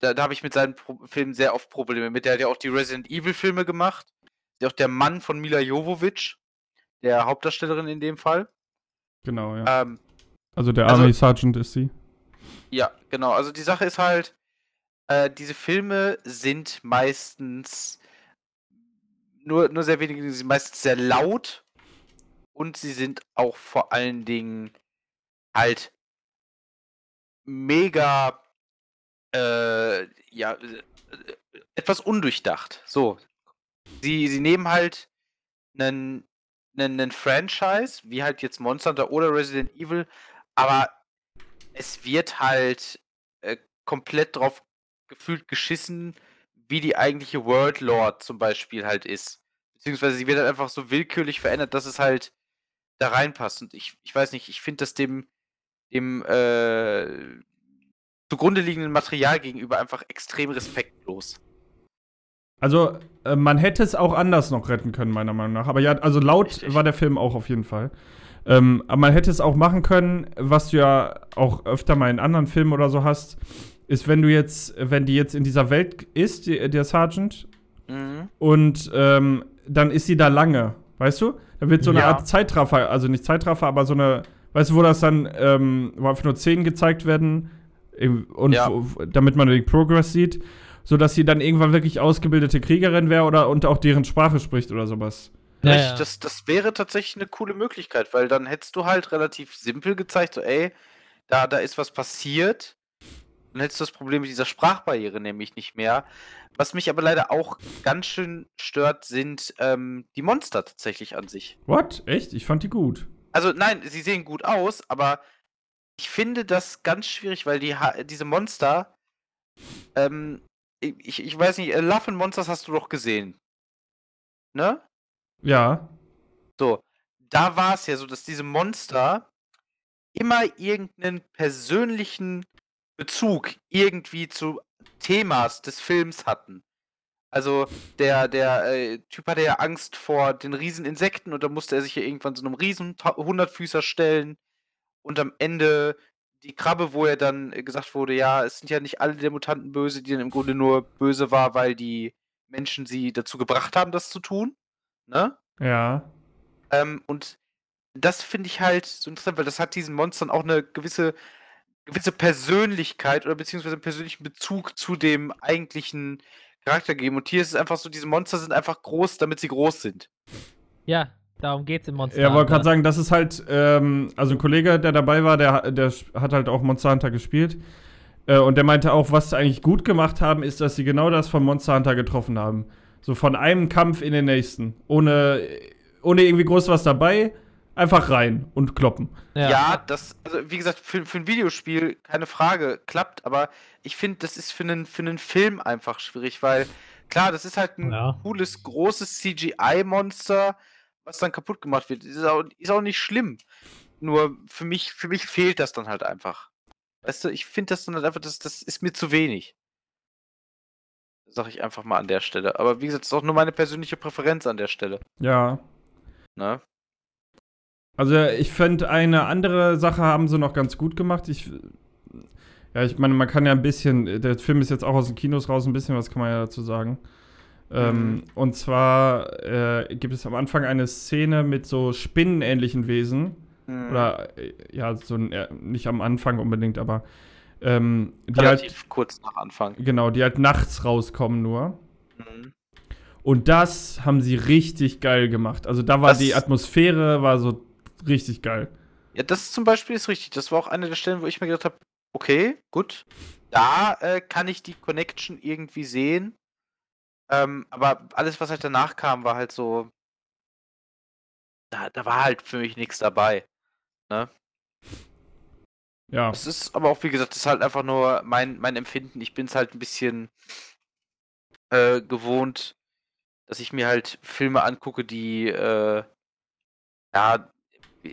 da, da habe ich mit seinen Pro Filmen sehr oft Probleme mit. Der hat ja auch die Resident Evil Filme gemacht. Ist ja auch der Mann von Mila Jovovich, der Hauptdarstellerin in dem Fall. Genau, ja. Ähm, Also der also- Army Sergeant ist sie. Ja, genau. Also die Sache ist halt, äh, diese Filme sind meistens nur, nur sehr wenige, sie sind meistens sehr laut und sie sind auch vor allen Dingen halt mega, äh, ja, äh, etwas undurchdacht. So. Sie, sie nehmen halt einen, einen, einen Franchise, wie halt jetzt Monster Hunter oder Resident Evil, aber es wird halt äh, komplett drauf gefühlt geschissen, wie die eigentliche World Lord zum Beispiel halt ist. Beziehungsweise sie wird halt einfach so willkürlich verändert, dass es halt da reinpasst. Und ich, ich weiß nicht, ich finde das dem, dem äh, zugrunde liegenden Material gegenüber einfach extrem respektlos. Also, äh, man hätte es auch anders noch retten können, meiner Meinung nach. Aber ja, also laut Richtig. war der Film auch auf jeden Fall. Ähm, aber man hätte es auch machen können, was du ja auch öfter mal in anderen Filmen oder so hast, ist, wenn du jetzt, wenn die jetzt in dieser Welt ist, die, der Sergeant, Mhm. und ähm, dann ist sie da lange, weißt du? Da wird so eine Ja. Art Zeitraffer, also nicht Zeitraffer, aber so eine, weißt du, wo das dann, ähm, wo einfach nur Szenen gezeigt werden und Ja. wo, damit man den Progress sieht, sodass sie dann irgendwann wirklich ausgebildete Kriegerin wäre oder und auch deren Sprache spricht oder sowas. Ja. Das, das wäre tatsächlich eine coole Möglichkeit, weil dann hättest du halt relativ simpel gezeigt, so, ey, da, da ist was passiert. Dann hättest du das Problem mit dieser Sprachbarriere nämlich nicht mehr. Was mich aber leider auch ganz schön stört, sind ähm, die Monster tatsächlich an sich. What? Echt? Ich fand die gut. Also nein, sie sehen gut aus, aber ich finde das ganz schwierig, weil die ha diese Monster, ähm, ich, ich weiß nicht, Love and Monsters hast du doch gesehen. Ne? Ja. So, da war es ja so, dass diese Monster immer irgendeinen persönlichen Bezug irgendwie zu Themas des Films hatten. Also der, der äh, Typ hatte ja Angst vor den Rieseninsekten und da musste er sich ja irgendwann so einem riesen Hundertfüßer stellen. Und am Ende die Krabbe, wo er dann äh, gesagt wurde, ja, es sind ja nicht alle der Mutanten böse, die dann im Grunde nur böse war, weil die Menschen sie dazu gebracht haben, das zu tun. Ne? Ja. Ähm, und das finde ich halt so interessant, weil das hat diesen Monstern auch eine gewisse, gewisse Persönlichkeit oder beziehungsweise einen persönlichen Bezug zu dem eigentlichen Charakter gegeben. Und hier ist es einfach so, diese Monster sind einfach groß, damit sie groß sind. Ja, Darum geht's im Monster Ja, wollte gerade sagen, das ist halt, ähm, also ein Kollege, der dabei war, der, der hat halt auch Monster Hunter gespielt. Äh, und der meinte auch, was sie eigentlich gut gemacht haben, ist, dass sie genau das von Monster Hunter getroffen haben. So von einem Kampf in den nächsten. Ohne, ohne irgendwie groß was dabei. Einfach rein und kloppen. Ja, das, also wie gesagt, für, für ein Videospiel keine Frage, klappt, aber ich finde, das ist für einen, für einen Film einfach schwierig, weil klar, das ist halt ein Ja. cooles, großes CGI-Monster, was dann kaputt gemacht wird. Ist auch, ist auch nicht schlimm. Nur für mich, für mich fehlt das dann halt einfach. Weißt du, ich finde das dann halt einfach, das, das ist mir zu wenig. Sag ich einfach mal an der Stelle. Aber wie gesagt, das ist auch nur meine persönliche Präferenz an der Stelle. Ja. Ne? Also ich finde, eine andere Sache haben sie noch ganz gut gemacht. Ich, ja, ich meine, man kann ja ein bisschen, der Film ist jetzt auch aus den Kinos raus, ein bisschen was kann man ja dazu sagen. Ähm, Mhm. und zwar äh, gibt es am Anfang eine Szene mit so spinnenähnlichen Wesen. Mhm. Oder, äh, ja, so äh, nicht am Anfang unbedingt, aber ähm, die halt, Relativ kurz nach Anfang. genau, die halt nachts rauskommen nur. Mhm. Und das haben sie richtig geil gemacht. Also da war Das- die Atmosphäre, war so richtig geil. Ja, das zum Beispiel ist richtig. Das war auch eine der Stellen, wo ich mir gedacht habe, okay, gut. Da äh, kann ich die Connection irgendwie sehen. Ähm, aber alles, was halt danach kam, war halt so. Da, da war halt für mich nichts dabei. Ja. Es ist aber auch, wie gesagt, das ist halt einfach nur mein, mein Empfinden. Ich bin es halt ein bisschen äh, gewohnt, dass ich mir halt Filme angucke, die äh, ja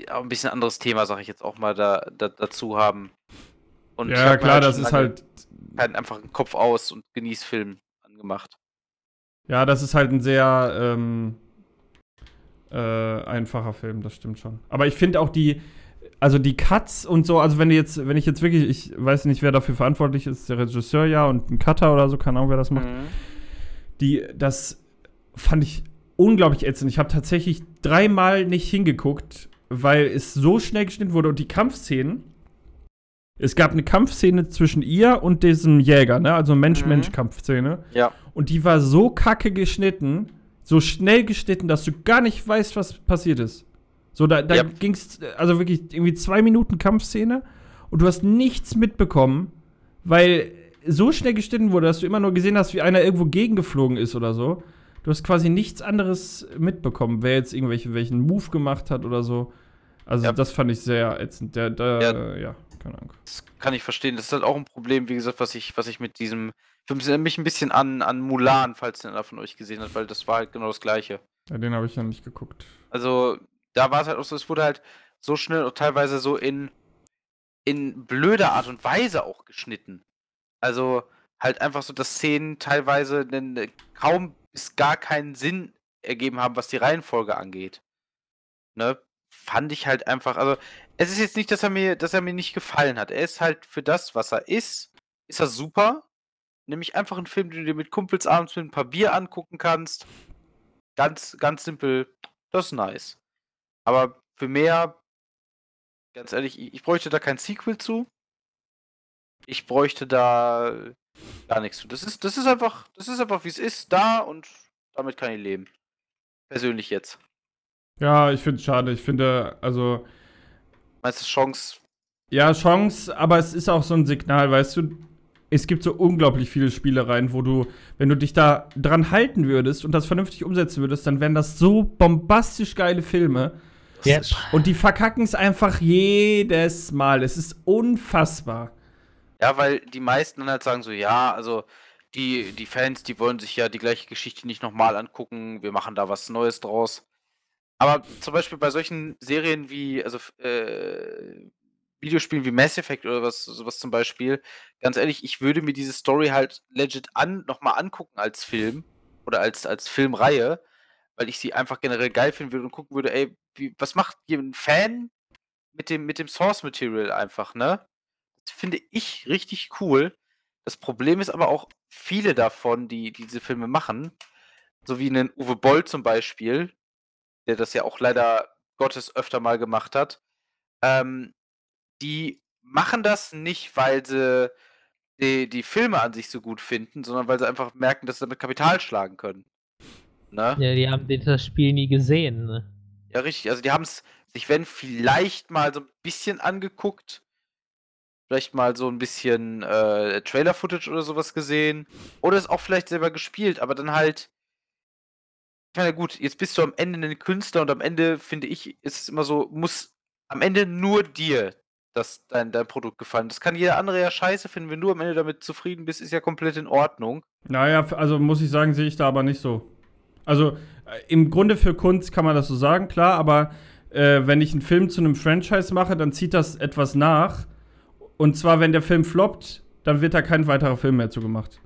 ein bisschen anderes Thema, sag ich jetzt auch mal, da, da dazu haben. Und Ja, klar, das schon ist halt. keinen einfach einen Kopf aus und genieß Film angemacht. Ja, das ist halt ein sehr ähm, äh, einfacher Film, das stimmt schon. Aber ich finde auch die, also die Cuts und so, also wenn du jetzt, wenn ich jetzt wirklich, ich weiß nicht, wer dafür verantwortlich ist, der Regisseur ja und ein Cutter oder so, keine Ahnung, wer das macht. Mhm. Die, das fand ich unglaublich ätzend. Ich habe tatsächlich dreimal nicht hingeguckt, weil es so schnell geschnitten wurde und die Kampfszenen. Es gab eine Kampfszene zwischen ihr und diesem Jäger, ne? Also Mensch-Mensch-Kampfszene. Ja. Und die war so kacke geschnitten, so schnell geschnitten, dass du gar nicht weißt, was passiert ist. So, da, da Ja. ging's, also wirklich irgendwie zwei Minuten Kampfszene und du hast nichts mitbekommen, weil so schnell geschnitten wurde, dass du immer nur gesehen hast, wie einer irgendwo gegengeflogen ist oder so. Du hast quasi nichts anderes mitbekommen, wer jetzt irgendwelche welchen Move gemacht hat oder so. Also Ja. das fand ich sehr ätzend. Der, der, ja. Ja. keine Ahnung. Das kann ich verstehen. Das ist halt auch ein Problem, wie gesagt, was ich, was ich mit diesem Film erinnert mich ein bisschen an, an Mulan, falls einer von euch gesehen hat, weil das war halt genau das gleiche. Ja, den habe ich ja nicht geguckt. Also, da war es halt auch so, es wurde halt so schnell und teilweise so in, in blöder Art und Weise auch geschnitten. Also, halt einfach so, dass Szenen teilweise nen- äh, kaum bis gar keinen Sinn ergeben haben, was die Reihenfolge angeht. Ne? Fand ich halt einfach, also, es ist jetzt nicht, dass er mir, dass er mir nicht gefallen hat. Er ist halt für das, was er ist, ist er super. Nämlich einfach ein Film, den du dir mit Kumpels abends mit ein paar Bier angucken kannst. Ganz, ganz simpel. Das ist nice. Aber für mehr, ganz ehrlich, ich, ich bräuchte da kein Sequel zu. Ich bräuchte da gar nichts zu. Das ist, das ist einfach, das ist einfach, wie es ist, da und damit kann ich leben. Persönlich jetzt. Ja, ich finde es schade. Ich finde, also, Meinst du Chance? ja, Chance, aber es ist auch so ein Signal, weißt du, es gibt so unglaublich viele Spielereien, wo du, wenn du dich da dran halten würdest und das vernünftig umsetzen würdest, dann wären das so bombastisch geile Filme. Ist- Und die verkacken es einfach jedes Mal. Es ist unfassbar. Ja, weil die meisten dann halt sagen so, ja, also die, die Fans, die wollen sich ja die gleiche Geschichte nicht nochmal angucken, wir machen da was Neues draus. Aber zum Beispiel bei solchen Serien wie, also äh, Videospielen wie Mass Effect oder was, sowas zum Beispiel, ganz ehrlich, ich würde mir diese Story halt legit an, nochmal angucken als Film oder als, als Filmreihe, weil ich sie einfach generell geil finden würde und gucken würde, ey, wie, was macht ein Fan mit dem, mit dem Source Material einfach, ne? Das finde ich richtig cool. Das Problem ist aber auch, viele davon, die diese Filme machen, so wie einen Uwe Boll zum Beispiel, der das ja auch leider Gottes öfter mal gemacht hat, ähm, die machen das nicht, weil sie die, die Filme an sich so gut finden, sondern weil sie einfach merken, dass sie damit Kapital schlagen können. Ne? Ja, die haben das Spiel nie gesehen. Ne? Ja, richtig. Also die haben es sich, wenn, vielleicht mal so ein bisschen angeguckt. Vielleicht mal so ein bisschen äh, Trailer-Footage oder sowas gesehen. Oder es auch vielleicht selber gespielt, aber dann halt. Ich meine, gut, jetzt bist du am Ende ein Künstler und am Ende, finde ich, ist es immer so, muss am Ende nur dir das, dein, dein Produkt gefallen. Das kann jeder andere ja scheiße finden. Wenn du am Ende damit zufrieden bist, ist ja komplett in Ordnung. Naja, also muss ich sagen, sehe ich da aber nicht so. Also äh, im Grunde für Kunst kann man das so sagen, klar, aber äh, wenn ich einen Film zu einem Franchise mache, dann zieht das etwas nach. Und zwar, wenn der Film floppt, dann wird da kein weiterer Film mehr zugemacht.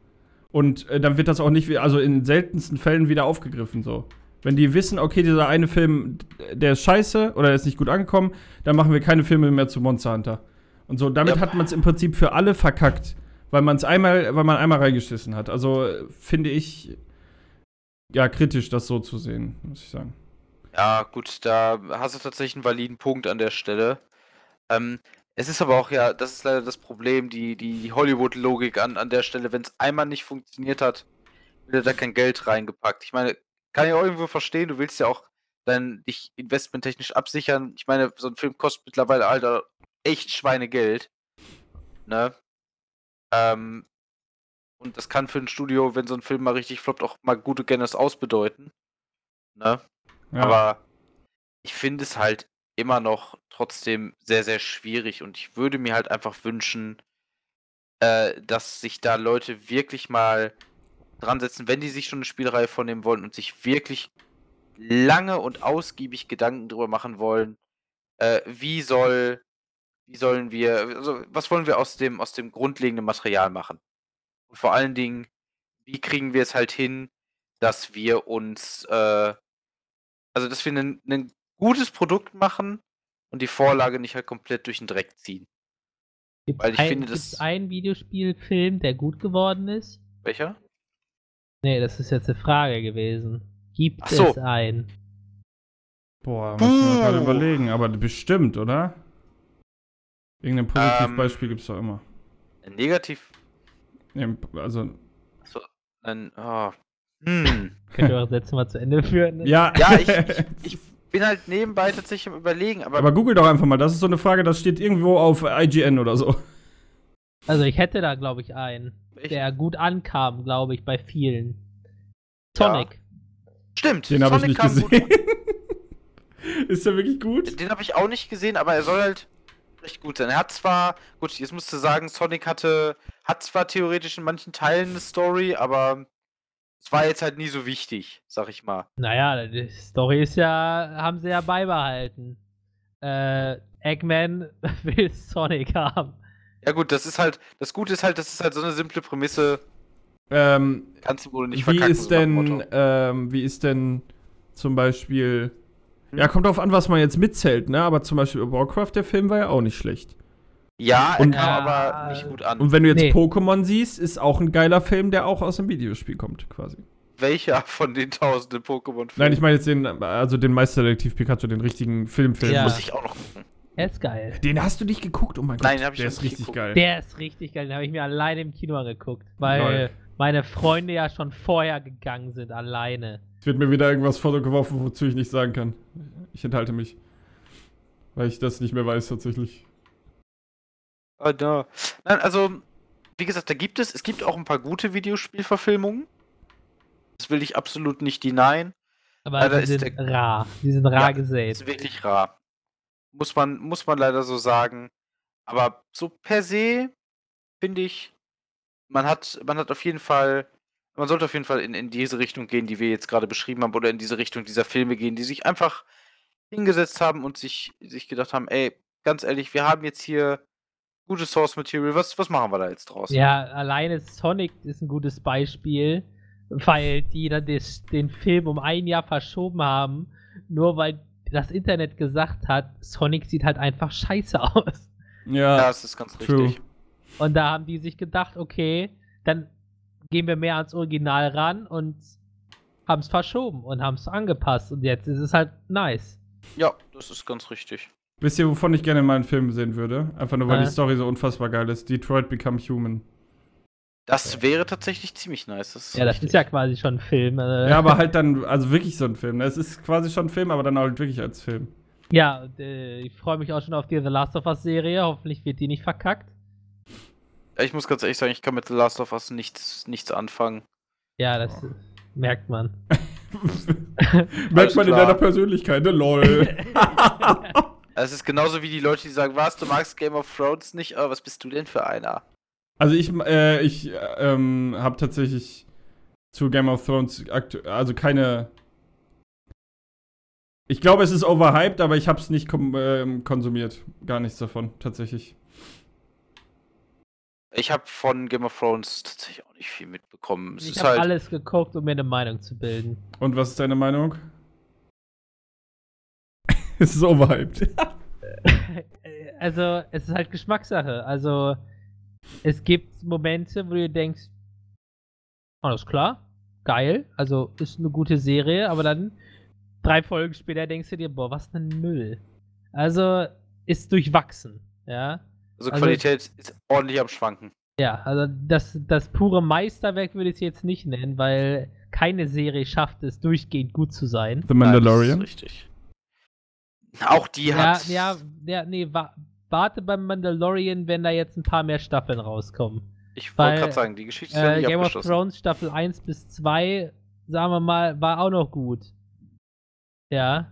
Und äh, dann wird das auch nicht, also in seltensten Fällen wieder aufgegriffen so. Wenn die wissen, okay, dieser eine Film, der ist scheiße oder der ist nicht gut angekommen, dann machen wir keine Filme mehr zu Monster Hunter. Und so, damit Ja. hat man es im Prinzip für alle verkackt, weil man es einmal, weil man einmal reingeschissen hat. Also finde ich ja kritisch, das so zu sehen, muss ich sagen. Ja, gut, da hast du tatsächlich einen validen Punkt an der Stelle. Ähm, es ist aber auch ja, das ist leider das Problem, die, die, Hollywood-Logik an, an der Stelle, wenn es einmal nicht funktioniert hat, wird da kein Geld reingepackt. Ich meine, kann ich auch irgendwo verstehen, du willst ja auch dann dich investmenttechnisch absichern. Ich meine, so ein Film kostet mittlerweile, Alter, echt Schweinegeld. Ne? Ähm, und das kann für ein Studio, wenn so ein Film mal richtig floppt, auch mal gute Guinness ausbedeuten. Ne? Ja. Aber ich finde es halt immer noch trotzdem sehr, sehr schwierig und ich würde mir halt einfach wünschen, äh, dass sich da Leute wirklich mal dran setzen, wenn die sich schon eine Spielreihe vornehmen wollen und sich wirklich lange und ausgiebig Gedanken drüber machen wollen, äh, wie soll, wie sollen wir, also was wollen wir aus dem, aus dem grundlegenden Material machen? Und vor allen Dingen, wie kriegen wir es halt hin, dass wir uns, äh, also dass wir ein, ein gutes Produkt machen und die Vorlage nicht halt komplett durch den Dreck ziehen. Gibt Weil ich ein, finde, das- einen Videospielfilm, der gut geworden ist? Welcher? Nee, das ist jetzt eine Frage gewesen. Gibt so. es einen? Boah, muss ich mal gerade überlegen, aber bestimmt, oder? Irgendein Positivbeispiel Ähm. gibt's doch immer. Ein Negativ. Also, Achso, ein. Oh. Hm. Könnt ihr eure Sätze mal zu Ende führen? ne? ja. Ja, ich, ich, <laughs> ich bin halt nebenbei tatsächlich am Überlegen, aber, aber google doch einfach mal, das ist so eine Frage, das steht irgendwo auf IGN oder so. Also ich hätte da, glaube ich, einen, Welchen? der gut ankam, glaube ich, bei vielen. Sonic. stimmt. Den habe ich nicht kam gut gesehen. <laughs> ist der wirklich gut? Den habe ich auch nicht gesehen, aber er soll halt recht gut sein. Er hat zwar, gut, jetzt musst du sagen, Sonic hatte, hat zwar theoretisch in manchen Teilen eine Story, aber es war jetzt halt nie so wichtig, sag ich mal. Naja, die Story ist ja, haben sie ja beibehalten. Äh, Eggman <laughs> will Sonic haben. Ja gut, das ist halt, das Gute ist halt, das ist halt so eine simple Prämisse, Ähm, kannst du wohl nicht wie verkacken. ist so nach dem denn, ähm, wie ist denn zum Beispiel. Ja, kommt drauf an, was man jetzt mitzählt, ne? Aber zum Beispiel Warcraft, der Film war ja auch nicht schlecht. Ja, er Und- kam Ja, aber nicht gut an. Und wenn du jetzt Nee. Pokémon siehst, ist auch ein geiler Film, der auch aus dem Videospiel kommt, quasi. Welcher von den tausenden Pokémon-Filmen? Nein, ich meine jetzt den, also den Meisterdetektiv Pikachu, den richtigen Filmfilm. Ja. Muss ich auch noch gucken. Der ist geil. Den hast du nicht geguckt? Oh mein Gott, Nein, den hab ich der ist nicht richtig geguckt. geil. Der ist richtig geil. Den habe ich mir alleine im Kino angeguckt. Weil Lol. Meine Freunde ja schon vorher gegangen sind, alleine. Es wird mir wieder irgendwas vorgeworfen, wozu ich nicht sagen kann. Ich enthalte mich. Weil ich das nicht mehr weiß, tatsächlich. Ah, da. Nein, also, wie gesagt, da gibt es, es gibt auch ein paar gute Videospielverfilmungen. Das will ich absolut nicht denyen. Aber Leider die ist sind der- rar. Die sind rar Ja, gesät. Ist wirklich rar. Muss man, muss man leider so sagen. Aber so per se, finde ich, man hat, man hat auf jeden Fall, man sollte auf jeden Fall in, in diese Richtung gehen, die wir jetzt gerade beschrieben haben, oder in diese Richtung dieser Filme gehen, die sich einfach hingesetzt haben und sich, sich gedacht haben, ey, ganz ehrlich, wir haben jetzt hier gutes Source Material, was, was machen wir da jetzt draus? Ja, alleine Sonic ist ein gutes Beispiel, weil die dann des, den Film um ein Jahr verschoben haben, nur weil das Internet gesagt hat, Sonic sieht halt einfach scheiße aus. Ja, Ja, das ist ganz True. richtig. Und da haben die sich gedacht, okay, dann gehen wir mehr ans Original ran und haben es verschoben und haben es angepasst. Und jetzt ist es halt nice. Ja, das ist ganz richtig. wisst ihr, wovon ich gerne mal einen Film sehen würde? Einfach nur, weil Äh. die Story so unfassbar geil ist. Detroit Become Human. Das wäre tatsächlich ziemlich nice. Das Ja, das ist ja quasi schon ein Film. Äh, Ja, aber halt dann, also wirklich so ein Film. ne? Es ist quasi schon ein Film, aber dann halt wirklich als Film. Ja, äh, ich freue mich auch schon auf die The Last of Us Serie. Hoffentlich wird die nicht verkackt. Ich muss ganz ehrlich sagen, ich kann mit The Last of Us nichts, nichts anfangen. Ja, das äh, merkt man. <laughs> <laughs> Merkt man in klar. deiner Persönlichkeit, ne? Lol. <laughs> Es ist genauso wie die Leute, die sagen, was, du magst Game of Thrones nicht, aber was bist du denn für einer? Also ich, äh, ich äh, ähm, habe tatsächlich zu Game of Thrones also keine. Ich glaube, es ist overhyped, aber ich habe es nicht kom ähm, konsumiert. Gar nichts davon, tatsächlich. Ich habe von Game of Thrones tatsächlich auch nicht viel mitbekommen. Es Ich habe halt, alles geguckt, um mir eine Meinung zu bilden. Und was ist deine Meinung? <laughs> es ist overhyped. <laughs> also, es ist halt Geschmackssache. Also, es gibt Momente, wo du denkst, alles klar, geil, also ist eine gute Serie, aber dann drei Folgen später denkst du dir, boah, was ein Müll. Also, ist durchwachsen, ja. Also also- Qualität ist ordentlich am Schwanken. Ja, also das, das pure Meisterwerk würde ich es jetzt nicht nennen, weil keine Serie schafft es, durchgehend gut zu sein. The Nein, Mandalorian. das ist richtig. Auch die Ja, hat. ja, ja, nee, wa warte beim Mandalorian, wenn da jetzt ein paar mehr Staffeln rauskommen. ich wollte gerade sagen, die Geschichte ist ja Äh, nicht Game of. Thrones Staffel 1 bis 2, sagen wir mal, war auch noch gut. Ja.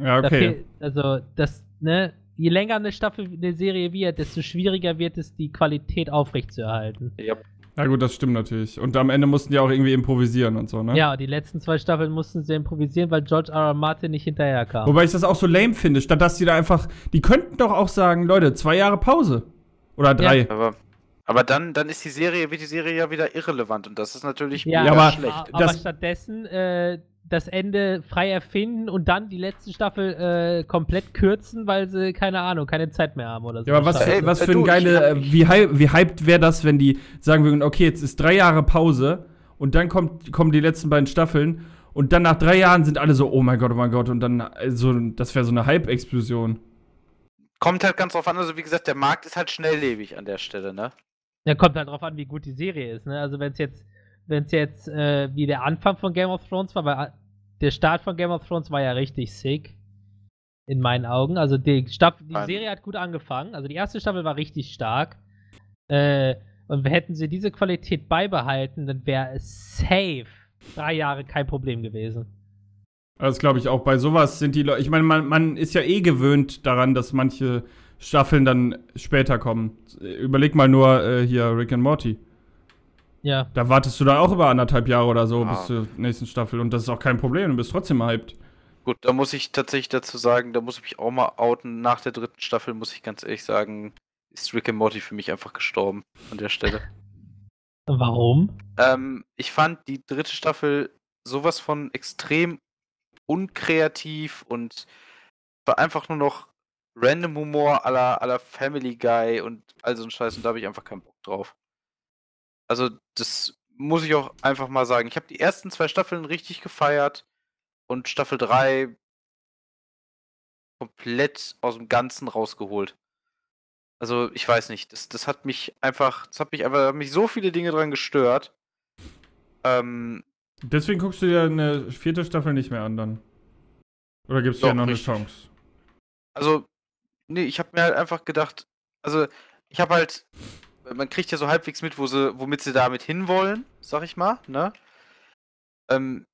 Ja, da okay. fehl- also, das, ne, je länger eine Staffel, eine Serie wird, desto schwieriger wird es, die Qualität aufrechtzuerhalten. Ja, Ja, gut, das stimmt natürlich. Und am Ende mussten die auch irgendwie improvisieren und so, ne? Ja, die letzten zwei Staffeln mussten sie improvisieren, weil George R. R. Martin nicht hinterherkam. Wobei ich das auch so lame finde, statt dass die da einfach. Die könnten doch auch sagen, Leute, zwei Jahre Pause. Oder drei. aber, aber dann, dann ist die Serie, wird die Serie ja wieder irrelevant und das ist natürlich Ja, Ja, mega aber- schlecht. aber Das- stattdessen äh, das Ende frei erfinden und dann die letzte Staffel äh, komplett kürzen, weil sie, keine Ahnung, keine Zeit mehr haben oder so. Ja, aber was, Ey, was äh, für ein geile, äh, wie, wie hyped wäre das, wenn die sagen würden, okay, jetzt ist drei Jahre Pause und dann kommt, kommen die letzten beiden Staffeln und dann nach drei Jahren sind alle so, oh mein Gott, oh mein Gott, und dann äh, so, das wäre so eine Hype-Explosion. Kommt halt ganz drauf an, also wie gesagt, der Markt ist halt schnelllebig an der Stelle, ne? Ja, kommt halt drauf an, wie gut die Serie ist, ne? Also wenn es jetzt, wenn es jetzt äh, wie der Anfang von Game of Thrones war, weil äh, der Start von Game of Thrones war ja richtig sick. In meinen Augen. Also die Staffel, die. Serie hat gut angefangen. Also die erste Staffel war richtig stark. Äh, und hätten sie diese Qualität beibehalten, dann wäre es safe drei Jahre kein Problem gewesen. Das glaube ich auch. Bei sowas sind die Leute, ich meine, man, man ist ja eh gewöhnt daran, dass manche Staffeln dann später kommen. Überleg mal nur äh, hier Rick and Morty. Ja. Da wartest du dann auch über anderthalb Jahre oder so Ah. bis zur nächsten Staffel und das ist auch kein Problem, du bist trotzdem hyped. Gut, da muss ich tatsächlich dazu sagen, da muss ich mich auch mal outen. Nach der dritten Staffel muss ich ganz ehrlich sagen, ist Rick and Morty für mich einfach gestorben an der Stelle. Warum? ähm, ich fand die dritte Staffel sowas von extrem unkreativ und war einfach nur noch random Humor aller aller Family Guy und all so ein Scheiß und da habe ich einfach keinen Bock drauf. Also, das muss ich auch einfach mal sagen. Ich habe die ersten zwei Staffeln richtig gefeiert und Staffel 3 komplett aus dem Ganzen rausgeholt. Also, ich weiß nicht, das, das hat mich einfach, das hat mich einfach, hat mich so viele Dinge dran gestört. Ähm, Deswegen guckst du dir eine vierte Staffel nicht mehr an dann. Oder gibst du dir noch richtig. eine Chance? also, nee, ich habe mir halt einfach gedacht, also, ich habe halt, man kriegt ja so halbwegs mit, wo sie, womit sie damit hinwollen, sag ich mal, ne? Ähm,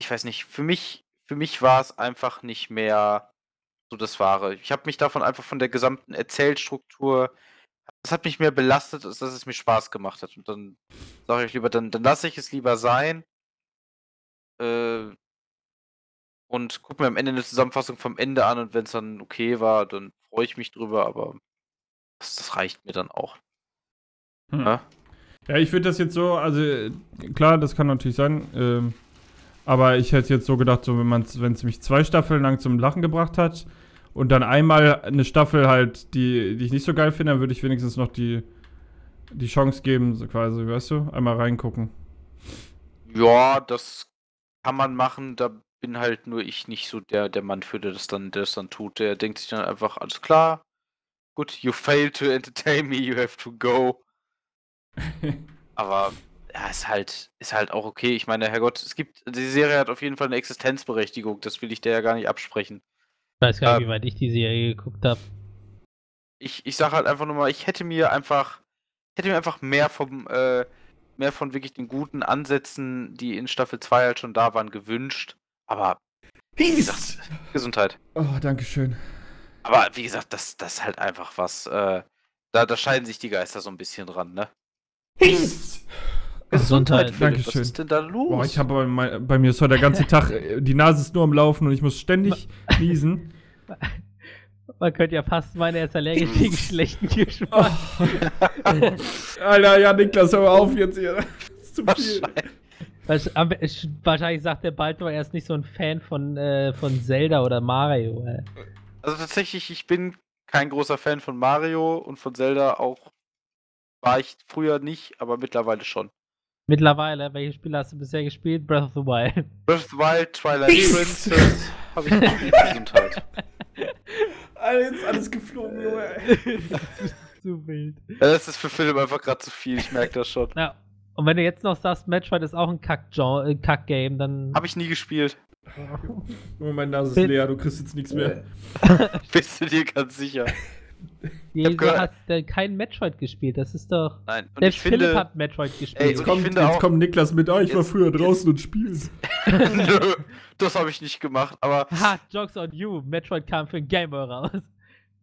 ich weiß nicht, für mich, für mich war es einfach nicht mehr so das Wahre. Ich habe mich davon einfach von der gesamten Erzählstruktur, das hat mich mehr belastet, als dass es mir Spaß gemacht hat. Und dann sage ich lieber, dann, dann lasse ich es lieber sein. Äh, und gucke mir am Ende eine Zusammenfassung vom Ende an und wenn es dann okay war, dann freue ich mich drüber, aber das, das reicht mir dann auch. Hm. Ja? Ja, ich würde das jetzt so, also klar, das kann natürlich sein, ähm, aber ich hätte jetzt so gedacht, so wenn es mich zwei Staffeln lang zum Lachen gebracht hat und dann einmal eine Staffel halt, die, die ich nicht so geil finde, dann würde ich wenigstens noch die, die Chance geben, so quasi, weißt du, einmal reingucken. Ja, das kann man machen. Da bin halt nur ich nicht so der, der Mann für, der das dann, der das dann tut. Der denkt sich dann einfach, alles klar. Gut, you failed to entertain me, you have to go. <laughs> Aber ja, ist halt, ist halt auch okay. Ich meine, Herrgott, es gibt, die Serie hat auf jeden Fall eine Existenzberechtigung. Das will ich dir ja gar nicht absprechen. Ich weiß gar nicht, Ähm. wie weit ich die Serie geguckt habe. Ich, ich sage halt einfach nur mal, ich hätte mir einfach, hätte mir einfach mehr vom, äh, mehr von wirklich den guten Ansätzen, die in Staffel 2 halt schon da waren, gewünscht. Aber wie gesagt, Gesundheit. Oh, danke schön. Aber wie gesagt, das, das ist halt einfach was, äh, da, da scheiden sich die Geister so ein bisschen dran, ne? Gesundheit. Philipp, Dankeschön. Was ist denn da los? Boah, ich habe bei, mein- bei mir ist heute der ganze <laughs> Tag, äh, die Nase ist nur am Laufen und ich muss ständig niesen. <laughs> Man könnte ja fast meinen, er ist allergisch <laughs> gegen schlechten Oh, Geschmack. Alter, ja, Niklas, hör mal auf jetzt hier. Das ist zu viel. Wahrscheinlich. Sagt der bald nur, er ist nicht so ein Fan von, äh, von Zelda oder Mario. Äh. Also tatsächlich, ich bin kein großer Fan von Mario und von Zelda auch. War ich früher nicht, aber mittlerweile schon. Mittlerweile, welche Spiele hast du bisher gespielt? Breath of the Wild. Breath of the Wild, Twilight Princess, habe ich gespielt. Gesundheit. <laughs> Ist alles geflogen, Junge. <laughs> zu wild. Ja, das ist für Philipp einfach gerade zu viel, ich merke das schon. Ja. Und wenn du jetzt noch sagst, Metroid ist auch ein äh, Kack-Game, dann. Habe ich nie gespielt. <laughs> Junge, meine Nase ist leer, du kriegst jetzt nichts mehr. Bist du dir ganz sicher? Wieso hab gehört- hast du kein Metroid gespielt? Das ist doch. Nein. Und Selbst ich Philipp finde. hat Metroid gespielt. Ey, Jetzt kommt, ich jetzt auch- kommt Niklas mit, ah, ich war Jetzt- früher jetzt- draußen und spielen. <laughs> Nö, das habe ich nicht gemacht, aber <laughs> Ha, Jokes on you. Metroid kam für ein Game Boy raus.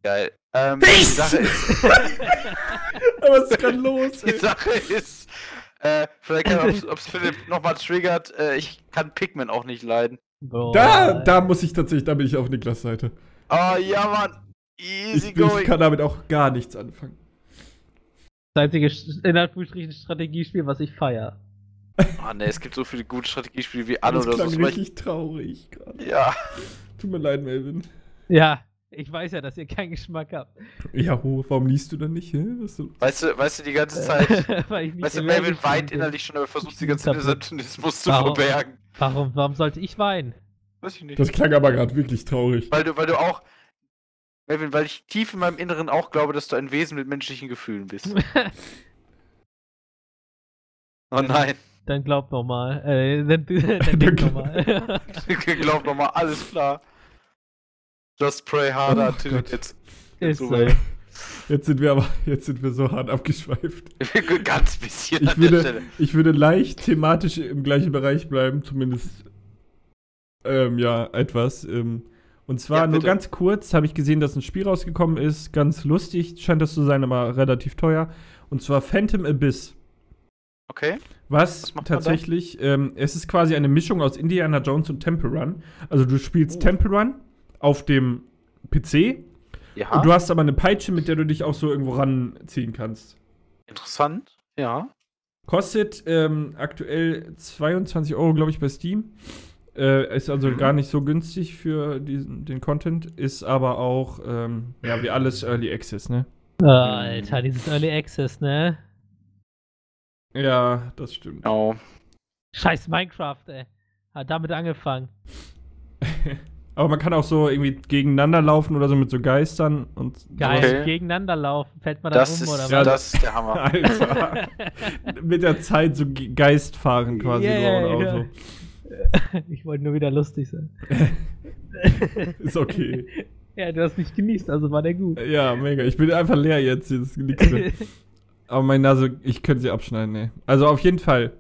geil. Ähm, die Sache ist, Aber <laughs> was ist gerade los, die ey? Sache ist, äh, vielleicht kann ob es Philipp nochmal triggert, äh, ich kann Pikmin auch nicht leiden. Boah. Da, da muss ich tatsächlich, da bin ich auf Niklas Seite. Oh ja, Mann. Easy Ich, bin, ich going. kann damit auch gar nichts anfangen. Das einzige in Anführungsstrichen Strategiespiel, was ich feier. <laughs> Oh ne, es gibt so viele gute Strategiespiele wie Anno Das oder so. klang das war ich- richtig traurig gerade. Ja. Tut mir leid, Melvin. Ja, ich weiß ja, dass ihr keinen Geschmack habt. Ja, ho, warum liest du dann nicht? Hä? Was du, Weißt du, weißt du, die ganze Zeit. <laughs> Weil ich mich Weißt du, Melvin weint bin. innerlich schon, aber versucht die ganze Kaputt. Septimismus zu verbergen. Warum, warum sollte ich weinen? Weiß ich nicht. das klang aber gerade wirklich traurig. Weil du, weil du auch. Melvin, weil ich tief in meinem Inneren auch glaube, dass du ein Wesen mit menschlichen Gefühlen bist. <laughs> Oh nein. Dann glaub noch mal. Äh, dann, <laughs> dann denk noch mal. <laughs> Glaub nochmal, alles klar. Just pray harder Oh Gott. it gets Ist so. Jetzt sind wir aber, jetzt sind wir so hart abgeschweift. Ganz bisschen Ich an der würde, Stelle. ich würde leicht thematisch im gleichen Bereich bleiben, zumindest ähm, ja, etwas. Ähm, und zwar Ja, nur ganz kurz habe ich gesehen, dass ein Spiel rausgekommen ist. Ganz lustig scheint das zu sein, aber relativ teuer. Und zwar Phantom Abyss. Okay. Was, Was tatsächlich, ähm, es ist quasi eine Mischung aus Indiana Jones und Temple Run. Also du spielst Oh. Temple Run auf dem PC Ja. und du hast aber eine Peitsche, mit der du dich auch so irgendwo ranziehen kannst. Interessant. Ja. Kostet ähm, aktuell 22 Euro, glaube ich, bei Steam. Äh, ist also Mhm. gar nicht so günstig für diesen, den Content, ist aber auch, ähm, ja, wie alles Early Access, ne? Oh, Alter, dieses Early Access, ne? Ja, das stimmt. Oh. Scheiß Minecraft, ey. Hat damit angefangen. <laughs> aber man kann auch so irgendwie gegeneinander laufen oder so mit so Geistern und Geil, sowas. Okay. gegeneinander laufen. Fällt man da Das rum ist, oder ja, was? das ist der Hammer. <laughs> Alter. mit der Zeit so Ge- Geist fahren quasi Yeah, so ein ja. Auto. <laughs> ich wollte nur wieder lustig sein. <laughs> Ist okay. <laughs> Ja, du hast nicht genießt, also war der gut. Ja, mega. Ich bin einfach leer jetzt. Hier ist nichts mehr. Aber meine Nase, ich könnte sie abschneiden, ne. Also auf jeden Fall.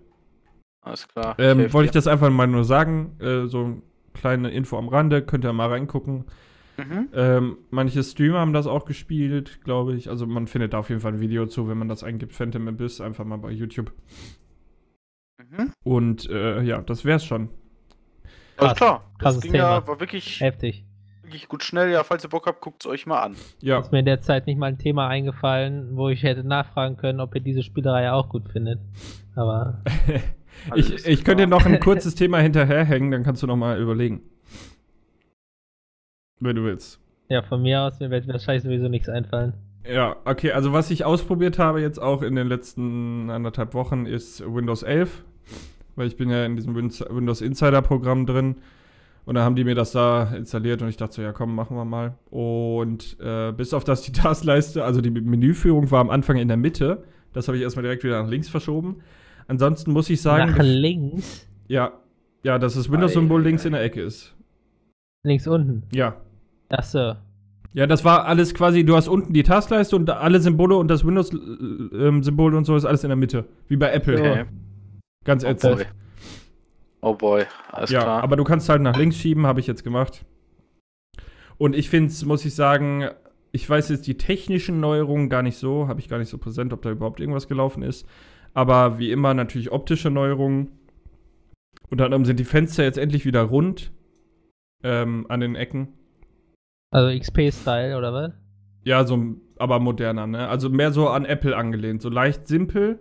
Alles klar. Ähm, wollte ich das einfach mal nur sagen. Äh, so eine kleine Info am Rande. Könnt ihr mal reingucken. Mhm. Ähm, manche Streamer haben das auch gespielt, glaube ich. Also man findet da auf jeden Fall ein Video zu, wenn man das eingibt. Phantom Abyss, einfach mal bei YouTube. Mhm. Und äh, ja, das wär's schon. Alles klar. Das ging ja, Thema. war wirklich, Heftig. wirklich gut schnell. Ja, falls ihr Bock habt, guckt es euch mal an. Ja, Ist mir in der Zeit nicht mal ein Thema eingefallen, wo ich hätte nachfragen können, ob ihr diese Spielerei auch gut findet. Aber <laughs> ich, ich könnte dir noch ein kurzes Thema hinterherhängen, dann kannst du noch mal überlegen. Wenn du willst. ja, von mir aus, mir wird wahrscheinlich sowieso nichts einfallen. Ja, okay, also was ich ausprobiert habe jetzt auch in den letzten anderthalb Wochen ist Windows 11, weil ich bin ja in diesem Win- Windows Insider Programm drin Und dann haben die mir das da installiert und ich dachte so, ja komm, machen wir mal. Und äh, bis auf das die <laughs> Taskleiste, also die Menüführung war am Anfang in der Mitte. Das habe ich erstmal direkt wieder nach links verschoben. Ansonsten muss ich sagen. Nach links? Ja. Ja, dass das Windows-Symbol links in der Ecke ist. Links unten? Ja. Ach so. Ja, das war alles quasi, du hast unten die Taskleiste und alle Symbole und das Windows-Symbol und so ist alles in der Mitte. Wie bei Apple. Okay. Ganz Oh ätzend. boy. Oh boy, alles ja, klar. aber du kannst halt nach links schieben, habe ich jetzt gemacht. Und ich finde es, muss ich sagen, ich weiß jetzt die technischen Neuerungen gar nicht so, habe ich gar nicht so präsent, ob da überhaupt irgendwas gelaufen ist. Aber wie immer natürlich optische Neuerungen. Unter anderem sind die Fenster jetzt endlich wieder rund ähm, an den Ecken. Also XP-Style oder was? Ja, so, aber moderner, ne? Also mehr so an Apple angelehnt. So leicht simpel,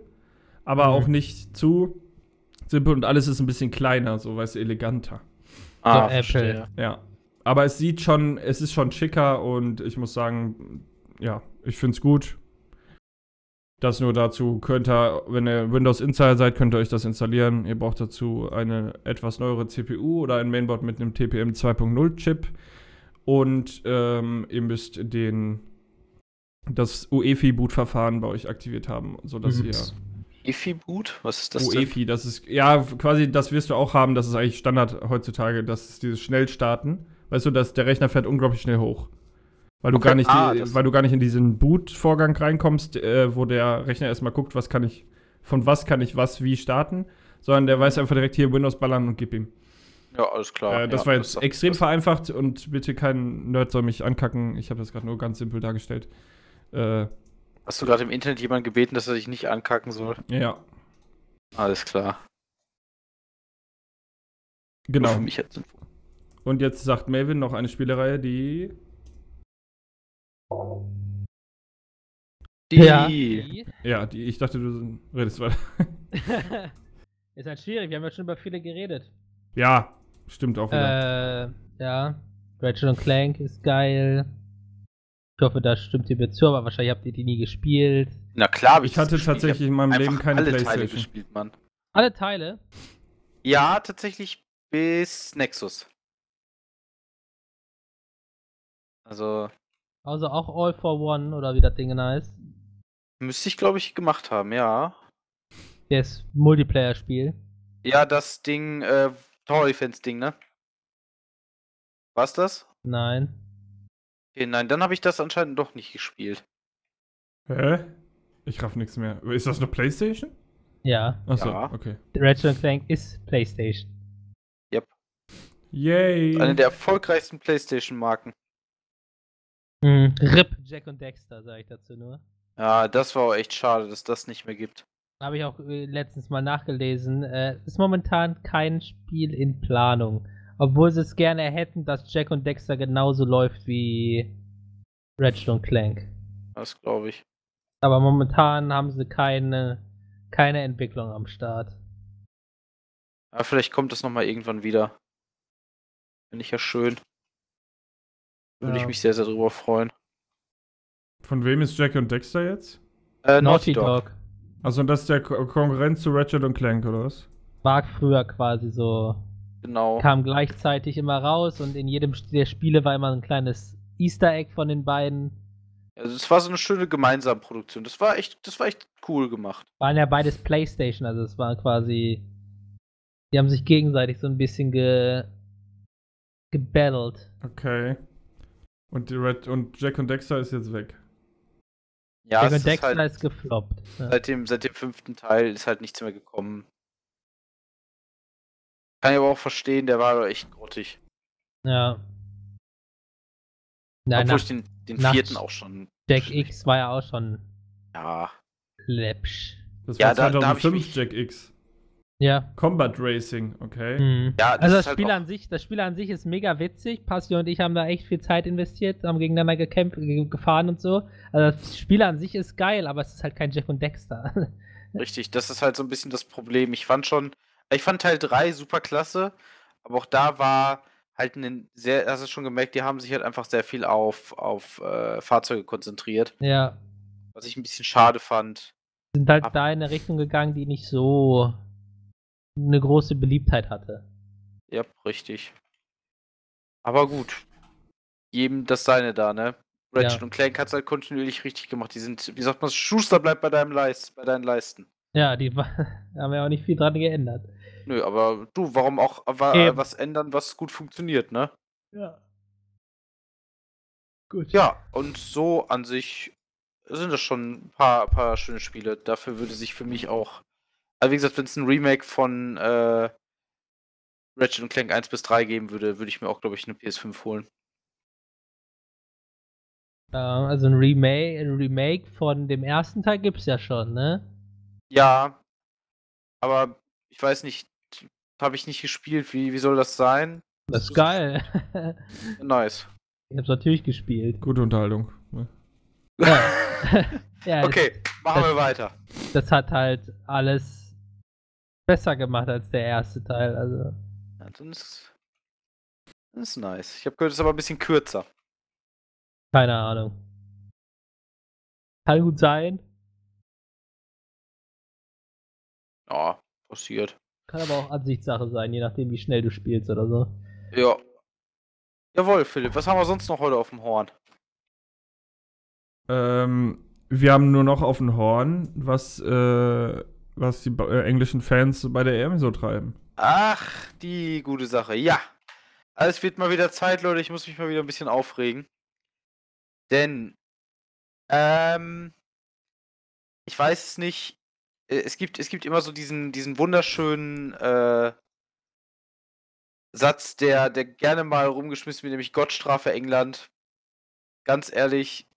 aber Mhm. auch nicht zu simpel und alles ist ein bisschen kleiner, so weißt du, eleganter. ah, So Apple. verstehe. Ja. Aber es sieht schon, es ist schon schicker und ich muss sagen, ja, ich finde es gut. Das nur dazu könnt ihr, wenn ihr Windows Insider seid, könnt ihr euch das installieren. Ihr braucht dazu eine etwas neuere CPU oder ein Mainboard mit einem TPM 2.0 Chip. Und ähm, ihr müsst den, das UEFI-Boot-Verfahren bei euch aktiviert haben, sodass Mhm. ihr EFI-Boot? Was ist das denn? UEFI, das ist, ja, quasi, das wirst du auch haben, das ist eigentlich Standard heutzutage, das ist dieses Schnellstarten. Weißt du, dass der Rechner fährt unglaublich schnell hoch. Weil du Okay, gar nicht, ah, die, weil du gar nicht in diesen Boot-Vorgang reinkommst, äh, wo der Rechner erstmal guckt, was kann ich, von was kann ich was wie starten, sondern der weiß einfach direkt hier Windows ballern und gib ihm. Ja, alles klar. äh, das ja, war jetzt das- extrem das- vereinfacht und bitte kein Nerd soll mich ankacken. Ich habe das gerade nur ganz simpel dargestellt. Äh, Hast du gerade im Internet jemanden gebeten, dass er sich nicht ankacken soll? ja, Alles klar. Nur genau. Für mich Info. Und jetzt sagt Melvin noch eine Spielereihe, die Die. Ja. Ja, die, ich dachte, du redest weiter. <laughs> <laughs> ist halt schwierig, wir haben ja schon über viele geredet. Ja, stimmt auch wieder. Äh, ja. Ratchet und Clank ist geil. Ich hoffe, da stimmt ihr mir zu, aber wahrscheinlich habt ihr die nie gespielt. Na klar, hab ich das hatte gespielt. tatsächlich in Ich meinem hab Leben keine alle Teile Playstation. gespielt, Mann. Alle Teile. Ja, tatsächlich bis Nexus. Also, Also auch All for One oder wie das Ding heißt. müsste ich, glaube ich, gemacht haben, ja. Das Multiplayer-Spiel. Ja, das Ding, äh, Tower Defense Ding, ne? War's das? Nein. Okay, nein, dann habe ich das anscheinend doch nicht gespielt. Hä? Ich raff nichts mehr. Ist das eine Playstation? Ja. Achso, Ja. okay. Ratchet Clank ist PlayStation. Yay! Eine der erfolgreichsten PlayStation-Marken. Mhm. RIP Jack und Dexter, sage ich dazu nur. Ja, das war auch echt schade, dass das nicht mehr gibt. Habe ich auch äh, letztens mal nachgelesen. Äh, ist momentan kein Spiel in Planung. Obwohl sie es gerne hätten, dass Jack und Dexter genauso läuft wie Ratchet und Clank. Das glaube ich. Aber momentan haben sie keine, keine Entwicklung am Start. Aber vielleicht kommt das nochmal irgendwann wieder. Finde ich ja schön. Würde ich Ja. mich sehr, sehr drüber freuen. Von wem ist Jack und Dexter jetzt? Äh, Naughty Dog. Also das ist der Ko Konkurrent zu Ratchet und Clank, oder was? War früher quasi so. Genau. Kam gleichzeitig immer raus und in jedem der Spiele war immer ein kleines Easter Egg von den beiden. Also es war so eine schöne Gemeinsam-Produktion. Das war echt, das war echt cool gemacht. Waren ja beides Playstation, also es war quasi. Die haben sich gegenseitig so ein bisschen ge. gebattelt. Okay. Und, die Red und Jack und Dexter ist jetzt weg. Ja, es und ist Dexter halt, ist gefloppt. Ja. seit, dem, seit dem fünften Teil ist halt nichts mehr gekommen. Kann ich aber auch verstehen, der war aber echt grottig. ja. Nein, Obwohl nach ich den, den vierten auch schon. Jack X war ja auch schon Ja. läppsch. Das Ja, war da- da hab ich 2005 mich- Jack X. Ja. Combat Racing, okay. Mhm. Ja, das also das halt Spiel an sich, das Spiel an sich ist mega witzig. Passi und ich haben da echt viel Zeit investiert, haben gegeneinander gekämpft, ge- gefahren und so. Also das Spiel an sich ist geil, aber es ist halt kein Jack und Dexter. <laughs> Richtig, das ist halt so ein bisschen das Problem. Ich fand schon, ich fand Teil 3 super klasse, aber auch da war halt ein sehr, hast du schon gemerkt, die haben sich halt einfach sehr viel auf, auf äh, Fahrzeuge konzentriert, ja. was ich ein bisschen schade fand. Sind halt Ab- da in eine Richtung gegangen, die nicht so eine große Beliebtheit hatte. Ja, richtig. Aber gut. Jedem das seine da, ne? Ratchet Ja. und Clank hat's halt kontinuierlich richtig gemacht. Die sind, wie sagt man, Schuster bleibt bei deinem Leist, bei deinen Leisten. Ja, die <laughs> haben ja auch nicht viel dran geändert. Nö, aber du, warum auch Eben. was ändern, was gut funktioniert, ne? Ja. Gut. Ja, und so an sich sind das schon ein paar, paar schöne Spiele. Dafür würde sich für mich auch. Also wie gesagt, wenn es ein Remake von äh, Ratchet und Clank 1 bis 3 geben würde, würde ich mir auch, glaube ich, eine PS5 holen. Ähm, also ein Remake, ein Remake von dem ersten Teil gibt's ja schon, ne? Ja, aber ich weiß nicht, habe ich nicht gespielt. Wie, wie soll das sein? Das ist geil. <laughs> Nice. ich hab's natürlich gespielt. Gute Unterhaltung. ne? Ja. <laughs> <laughs> ja, Okay, machen das- wir weiter. Das hat halt alles besser gemacht als der erste Teil. Also, Ja, dann ist, das ist nice. Ich habe gehört, es ist aber ein bisschen kürzer. keine Ahnung. Kann gut sein. Ja, passiert. Kann aber auch Ansichtssache sein, je nachdem, wie schnell du spielst oder so. Ja. Jawohl, Philipp. Was haben wir sonst noch heute auf dem Horn? Ähm, wir haben nur noch auf dem Horn, was, äh, was die äh, englischen Fans bei der EM so treiben. Ach, die gute Sache. Ja. Also es wird mal wieder Zeit, Leute. Ich muss mich mal wieder ein bisschen aufregen. Denn, ähm, ich weiß es nicht. Äh, Es gibt, es gibt immer so diesen, diesen wunderschönen äh, Satz, der, der gerne mal rumgeschmissen wird, nämlich Gottstrafe England. Ganz ehrlich,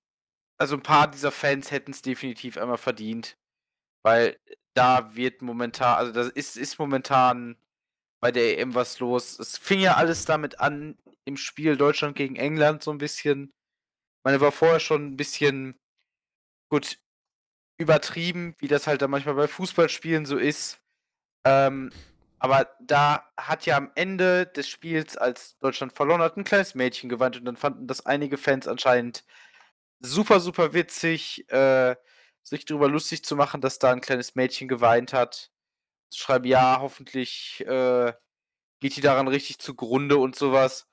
also ein paar dieser Fans hätten es definitiv einmal verdient. Weil da wird momentan, also das ist, ist momentan bei der EM was los. Es fing ja alles damit an im Spiel Deutschland gegen England so ein bisschen. Meine, war vorher schon ein bisschen gut übertrieben, wie das halt dann manchmal bei Fußballspielen so ist. Ähm, aber da hat ja am Ende des Spiels, als Deutschland verloren hat, ein kleines Mädchen geweint und dann fanden das einige Fans anscheinend super, super witzig, äh, sich darüber lustig zu machen, dass da ein kleines Mädchen geweint hat. Zu schreiben, ja, hoffentlich äh, geht die daran richtig zugrunde und sowas.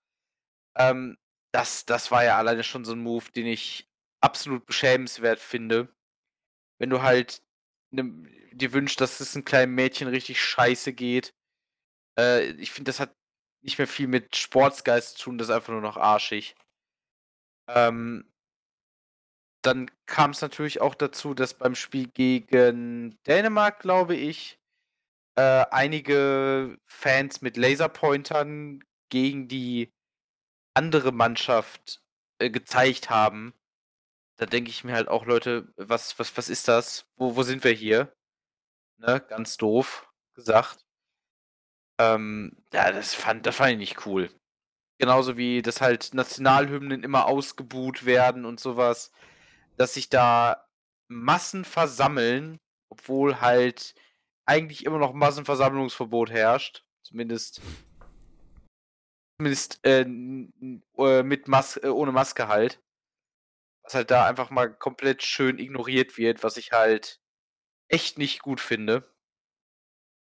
Ähm, das, das war ja alleine schon so ein Move, den ich absolut beschämenswert finde. Wenn du halt ne, dir wünschst, dass es einem kleinen Mädchen richtig scheiße geht. Äh, ich finde, das hat nicht mehr viel mit Sportsgeist zu tun, das ist einfach nur noch arschig. Ähm, dann kam es natürlich auch dazu, dass beim Spiel gegen Dänemark, glaube ich, äh, einige Fans mit Laserpointern gegen die andere Mannschaft äh, gezeigt haben. Da denke ich mir halt auch, Leute, was, was, was ist das? Wo, wo sind wir hier? Ne, ganz doof gesagt. Ähm, ja, das fand, das fand ich nicht cool. Genauso wie, dass halt Nationalhymnen immer ausgebuht werden und sowas. Dass sich da Massen versammeln, obwohl halt eigentlich immer noch Massenversammlungsverbot herrscht. Zumindest. Zumindest äh, äh, mit Mas äh, ohne Maske halt. Was halt da einfach mal komplett schön ignoriert wird, was ich halt echt nicht gut finde.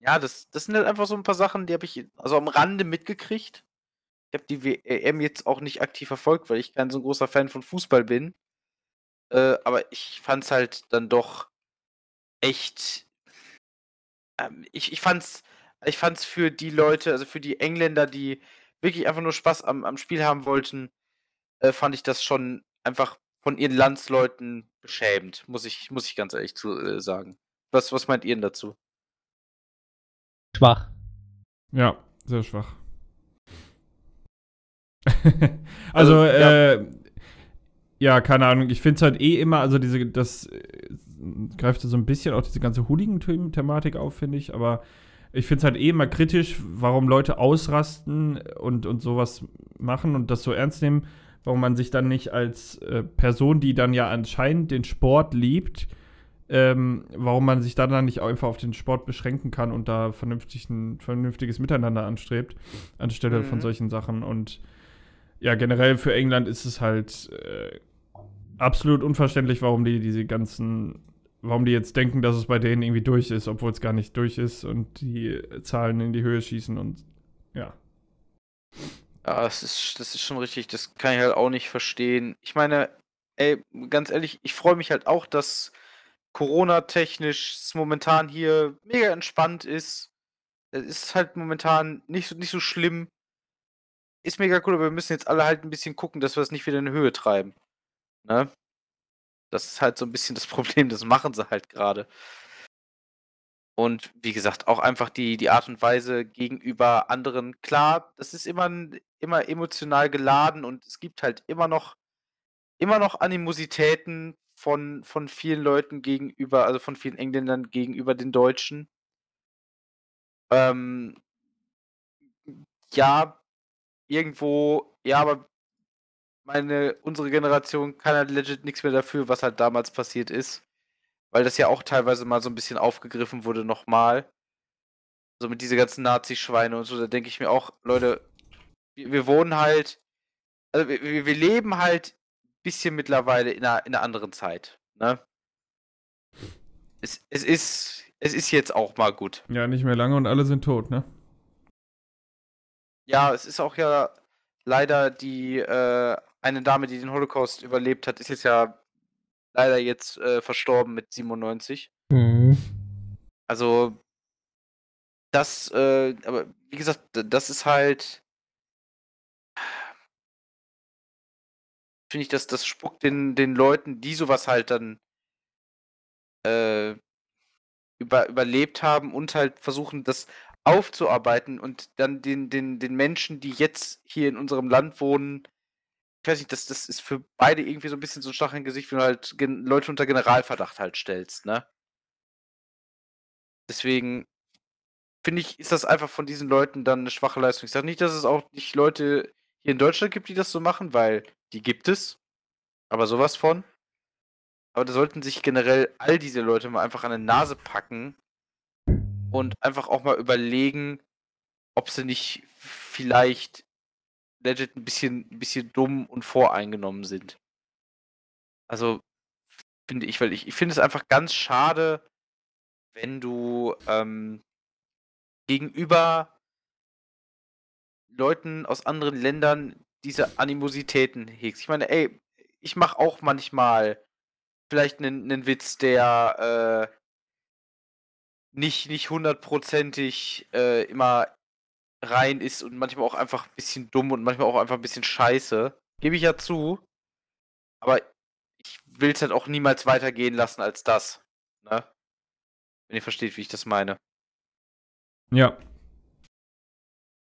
Ja, das, das sind halt einfach so ein paar Sachen, die habe ich also am Rande mitgekriegt. Ich habe die WM jetzt auch nicht aktiv verfolgt, weil ich kein so großer Fan von Fußball bin. Äh, aber ich fand's halt dann doch echt. Ähm, ich, ich fand's, ich fand's für die Leute, also für die Engländer, die wirklich einfach nur Spaß am, am Spiel haben wollten, äh, fand ich das schon einfach von ihren Landsleuten beschämend, muss ich, muss ich ganz ehrlich zu, äh, sagen. Was, was meint ihr denn dazu? Schwach. Ja, sehr schwach. <laughs> also, Also, ja. äh, ja, keine Ahnung. Ich finde es halt eh immer, also diese, das äh, greift so ein bisschen auch diese ganze Hooligan-Thematik auf, finde ich, aber ich finde es halt eh immer kritisch, warum Leute ausrasten und, und sowas machen und das so ernst nehmen, warum man sich dann nicht als äh, Person, die dann ja anscheinend den Sport liebt, ähm, warum man sich dann, dann nicht einfach auf den Sport beschränken kann und da vernünftig ein vernünftiges Miteinander anstrebt, anstelle von Mhm. solchen Sachen. Und ja, generell für England ist es halt äh, absolut unverständlich, warum die diese ganzen, warum die jetzt denken, dass es bei denen irgendwie durch ist, obwohl es gar nicht durch ist und die Zahlen in die Höhe schießen und ja. Ja, das ist, das ist schon richtig. Das kann ich halt auch nicht verstehen. Ich meine, ey, ganz ehrlich, ich freue mich halt auch, dass Corona-technisch momentan hier mega entspannt ist. Es ist halt momentan nicht so, nicht so schlimm. Ist mega cool, aber wir müssen jetzt alle halt ein bisschen gucken, dass wir es nicht wieder in die Höhe treiben. Ne? Das ist halt so ein bisschen das <laughs> Problem, das machen sie halt gerade. Und wie gesagt, auch einfach die, die Art und Weise gegenüber anderen. Klar, das ist immer, immer emotional geladen und es gibt halt immer noch, immer noch Animositäten von, von vielen Leuten gegenüber, also von vielen Engländern gegenüber den Deutschen. Ähm, ja, irgendwo, ja, aber meine, unsere Generation kann halt legit nichts mehr dafür, was halt damals passiert ist. Weil das ja auch teilweise mal so ein bisschen aufgegriffen wurde nochmal. So mit diese ganzen Nazi-Schweine und so, da denke ich mir auch, Leute, wir, wir wohnen halt, also wir, wir leben halt ein bisschen mittlerweile in einer, in einer anderen Zeit. Ne? Es, es, ist, es ist jetzt auch mal gut. Ja, nicht mehr lange und alle sind tot, ne? Ja, es ist auch ja leider die äh, eine Dame, die den Holocaust überlebt hat, ist jetzt ja leider jetzt äh, verstorben mit 97. Mhm. Also das, äh, aber wie gesagt, das ist halt, finde ich, dass das spuckt den, den Leuten, die sowas halt dann äh, über, überlebt haben und halt versuchen, das aufzuarbeiten und dann den, den, den Menschen, die jetzt hier in unserem Land wohnen, ich weiß nicht, das, das ist für beide irgendwie so ein bisschen so ein Stach im Gesicht, wenn du halt Gen Leute unter Generalverdacht halt stellst, ne? Deswegen finde ich, ist das einfach von diesen Leuten dann eine schwache Leistung. Ich sage nicht, dass es auch nicht Leute hier in Deutschland gibt, die das so machen, weil die gibt es. Aber sowas von. Aber da sollten sich generell all diese Leute mal einfach an die Nase packen und einfach auch mal überlegen, ob sie nicht vielleicht legit ein bisschen, ein bisschen dumm und voreingenommen sind. Also, finde ich, weil ich, ich finde es einfach ganz schade, wenn du ähm, gegenüber Leuten aus anderen Ländern diese Animositäten hegst. Ich meine, ey, ich mache auch manchmal vielleicht einen, Witz, der äh, nicht, nicht hundertprozentig äh, immer rein ist und manchmal auch einfach ein bisschen dumm und manchmal auch einfach ein bisschen scheiße. Gebe ich ja zu. Aber ich will es halt auch niemals weitergehen lassen als das. Ne? Wenn ihr versteht, wie ich das meine. Ja.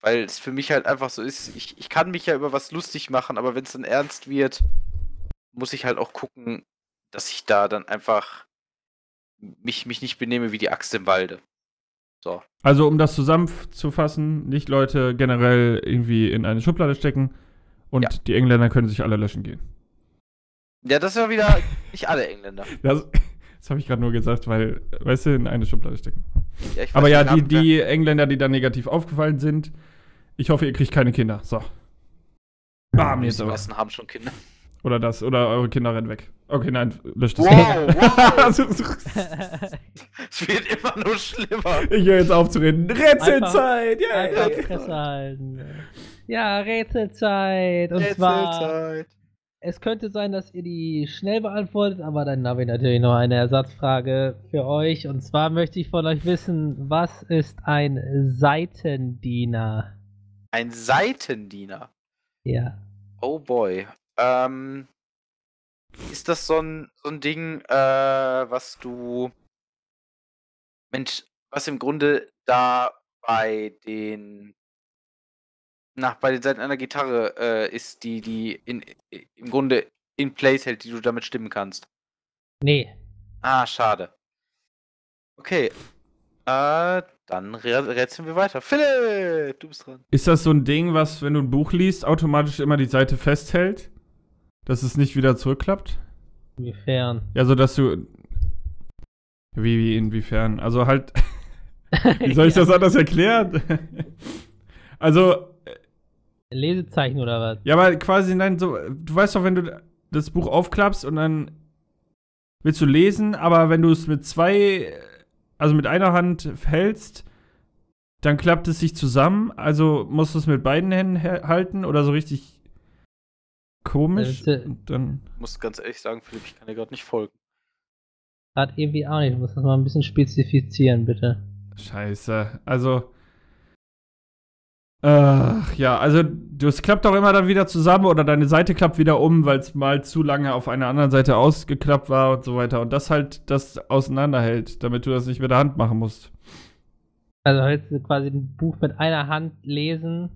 Weil es für mich halt einfach so ist, ich, ich kann mich ja über was lustig machen, aber wenn es dann ernst wird, muss ich halt auch gucken, dass ich da dann einfach mich, mich nicht benehme wie die Axt im Walde. So. Also, um das zusammenzufassen, nicht Leute generell irgendwie in eine Schublade stecken und ja. die Engländer können sich alle löschen gehen. Ja, das ist ja wieder nicht alle Engländer. <laughs> Das, das habe ich gerade nur gesagt, weil, weißt du, in eine Schublade stecken. Ja, Aber ja, die, die Engländer, die da negativ aufgefallen sind, ich hoffe, ihr kriegt keine Kinder. So. Bam, jetzt aber. Die meisten haben schon Kinder. Oder das, oder eure Kinder rennen weg. Okay, nein, löscht das. Wow, <laughs> wow. <laughs> es wird immer nur schlimmer. Ich höre jetzt auf zu reden. Rätselzeit! Yeah. Einfach Ja, Rätselzeit. Und Rätselzeit. zwar. Es könnte sein, dass ihr die schnell beantwortet, aber dann habe ich natürlich noch eine Ersatzfrage für euch. Und zwar möchte ich von euch wissen, was ist ein Seitendiener? Ein Seitendiener? Ja. Oh boy. Ähm, ist das so ein, so ein Ding, äh, was du. Mensch, was im Grunde da bei den. Na, bei den Seiten einer Gitarre äh, ist, die, die in, im Grunde in place hält, die du damit stimmen kannst? Nee. Ah, schade. Okay. Äh, dann rätseln wir weiter. Philipp, du bist dran. Ist das so ein Ding, was, wenn du ein Buch liest, automatisch immer die Seite festhält? Dass es nicht wieder zurückklappt? Inwiefern? Ja, so dass du. Wie, wie inwiefern? Also halt. <laughs> wie soll ich das anders erklären? <laughs> also. Lesezeichen oder was? Ja, aber quasi, nein, so. Du weißt doch, wenn du das Buch aufklappst und dann willst du lesen, aber wenn du es mit zwei, also mit einer Hand hältst, dann klappt es sich zusammen. Also musst du es mit beiden Händen halten oder so richtig komisch. Äh, Und dann. Ich muss ganz ehrlich sagen, Philipp, ich kann dir gerade nicht folgen. Hat irgendwie auch nicht. Du musst das mal ein bisschen spezifizieren, bitte. Scheiße. Also. Ach, ja, also du, es klappt auch immer dann wieder zusammen oder deine Seite klappt wieder um, weil es mal zu lange auf einer anderen Seite ausgeklappt war und so weiter. Und das halt das auseinanderhält, damit du das nicht mit der Hand machen musst. Also du quasi ein Buch mit einer Hand lesen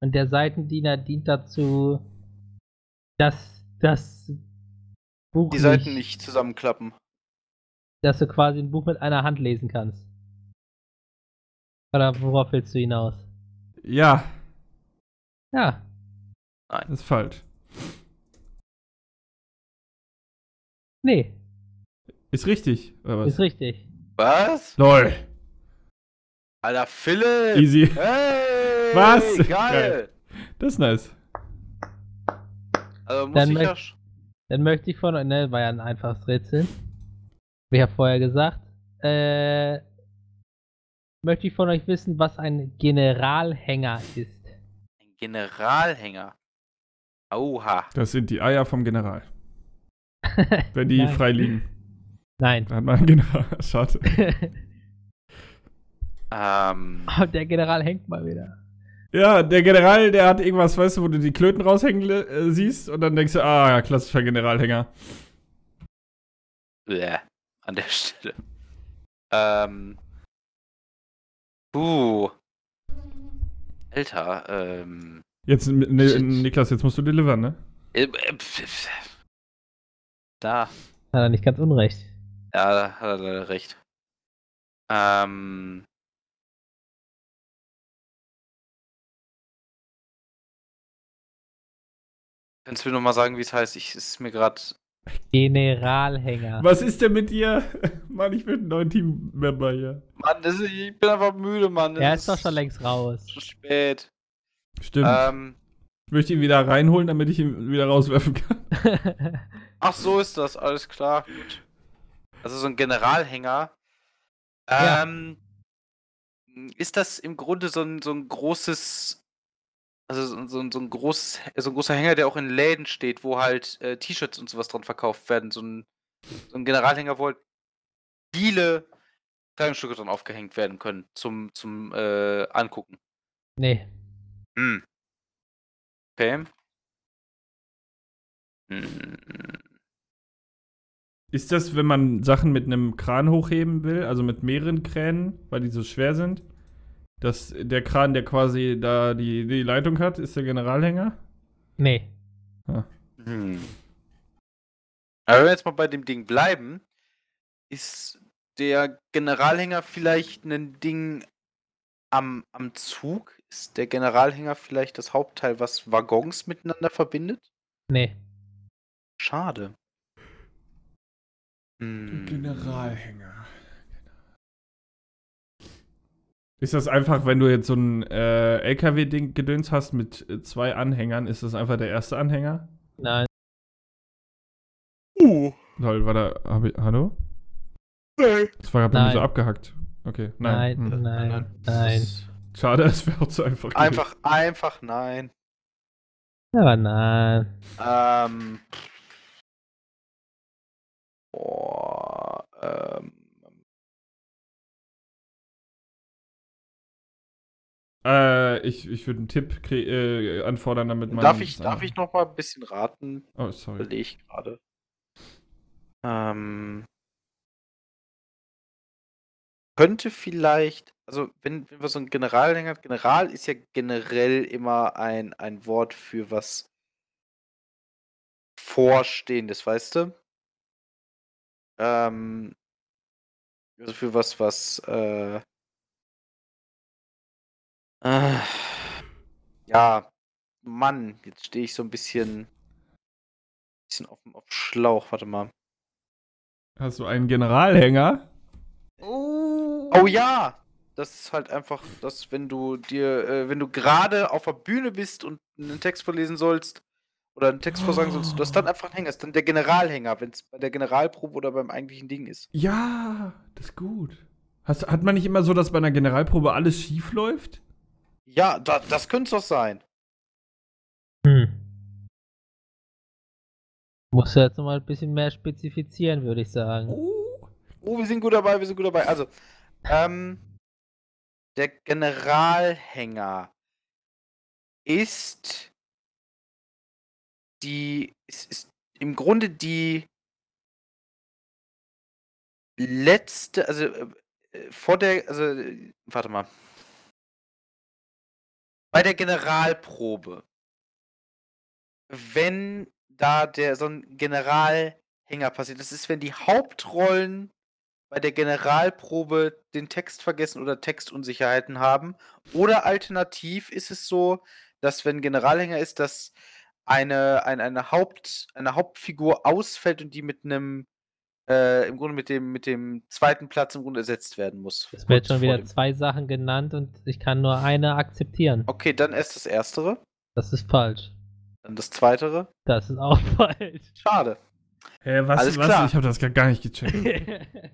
und der Seitendiener dient dazu, dass das Buch Die Seiten nicht zusammenklappen. dass du quasi ein Buch mit einer Hand lesen kannst. Oder worauf willst du hinaus? Ja, Ja, das ist falsch. nee, Ist richtig, oder was? ist richtig. Was? Lol. Alter, Philipp! Easy. Hey! Was? Geil! Geil. Das ist nice. Also muss Dann ich ja. Dann möchte ich von euch, ne, war ja ein einfaches Rätsel. Wie ja vorher gesagt, äh, möchte ich von euch wissen, was ein Generalhänger ist. Ein Generalhänger. Oha. Das sind die Eier vom General. <laughs> Wenn die frei liegen. Nein. Dann hat man einen General. <laughs> Schade. <laughs> Ähm. Der General hängt mal wieder. Ja, der General, der hat irgendwas, weißt du, wo du die Klöten raushängen äh, siehst und dann denkst du, ah, ja, klassischer Generalhänger. Bäh, an der <laughs> Stelle. Ähm. Uh. Alter, ähm. Jetzt, ne, Niklas, jetzt musst du delivern, ne? äh, äh, Da. Hat er nicht ganz unrecht. Ja, da hat er recht. Ähm. Kannst du mir nochmal sagen, wie es heißt? Ich, ist mir gerade. Generalhänger. Was ist denn mit dir? <laughs> Mann, ich bin ein neuer Teammember hier. Mann, das ist, ich bin einfach müde, Mann. Er Es ist doch schon längst raus. Schon spät. Stimmt. Ähm. ich möchte ihn wieder reinholen, damit ich ihn wieder rauswerfen kann. <laughs> Ach, so ist das, alles klar. Gut. Also so ein Generalhänger. Ja. Ähm, Ist das im Grunde so ein, so ein großes, also so, so, ein- so ein großes, so ein großer Hänger, der auch in Läden steht, wo halt äh, T-Shirts und sowas dran verkauft werden. So ein, so ein Generalhänger, wo halt viele Kleidungsstücke dran aufgehängt werden können zum, zum äh, Angucken. nee. Hm. Okay. Hm. Ist das, wenn man Sachen mit einem Kran hochheben will, also mit mehreren Kränen, weil die so schwer sind? Dass der Kran, der quasi da die, die Leitung hat, ist der Generalhänger? Nee. Hm. Aber wenn wir jetzt mal bei dem Ding bleiben, ist der Generalhänger vielleicht ein Ding am, am Zug? Ist der Generalhänger vielleicht das Hauptteil, was Waggons miteinander verbindet? Nee. Schade. Hm. Generalhänger. Ist das einfach, wenn du jetzt so ein äh, LKW-Ding-Gedöns hast mit äh, zwei Anhängern, ist das einfach der erste Anhänger? Nein. Uh. Lol, war da. Hab ich, hallo? Nein. Das war gerade bei mir so Nein. abgehakt. Okay, Nein, nein. nein, hm. nein. Schade, es wäre auch zu einfach. gewesen. Einfach, einfach nein. Aber nein. Ähm. Boah, ähm. Äh, ich, ich würde einen Tipp äh, anfordern, damit man. Darf ich, darf ich noch mal ein bisschen raten? Oh, sorry. Überlege ich gerade. Ähm. Könnte vielleicht, also wenn, wenn wir so einen Generalhänger hat, General ist ja generell immer ein, ein Wort für was Vorstehendes, weißt du? Ähm, also für was, was, äh, äh, ja, Mann, jetzt stehe ich so ein bisschen, bisschen auf, dem- auf Schlauch, warte mal. Hast du einen Generalhänger? Oh ja! Das ist halt einfach, dass wenn du dir, äh, wenn du gerade auf der Bühne bist und einen Text vorlesen sollst oder einen Text vorsagen sollst, das ist dann einfach ein Hänger, ist dann der Generalhänger, wenn es bei der Generalprobe oder beim eigentlichen Ding ist. Ja, das ist gut. Hast, hat man nicht immer so, dass bei einer Generalprobe alles schief läuft? Ja, da, das könnte es doch sein. Hm. Musst du jetzt nochmal ein bisschen mehr spezifizieren, würde ich sagen. Oh. Oh, wir sind gut dabei, wir sind gut dabei. Also, ähm, der Generalhänger ist die, ist, ist im Grunde die letzte, also äh, äh, vor der, also, äh, warte mal. Bei der Generalprobe, wenn da der so ein Generalhänger passiert, das ist, wenn die Hauptrollen bei der Generalprobe den Text vergessen oder Textunsicherheiten haben. Oder alternativ ist es so, dass wenn Generalhänger ist, dass eine, eine, eine, Haupt, eine Hauptfigur ausfällt und die mit einem äh, im Grunde mit dem, mit dem zweiten Platz im Grunde ersetzt werden muss. Es wird schon wieder dem- zwei Sachen genannt und ich kann nur eine akzeptieren. Okay, dann erst das erstere, Das ist falsch. dann das zweitere. Das ist auch <laughs> falsch. Schade. Hä, was, Alles was? klar. Ich habe das gar- gar nicht gecheckt. <laughs>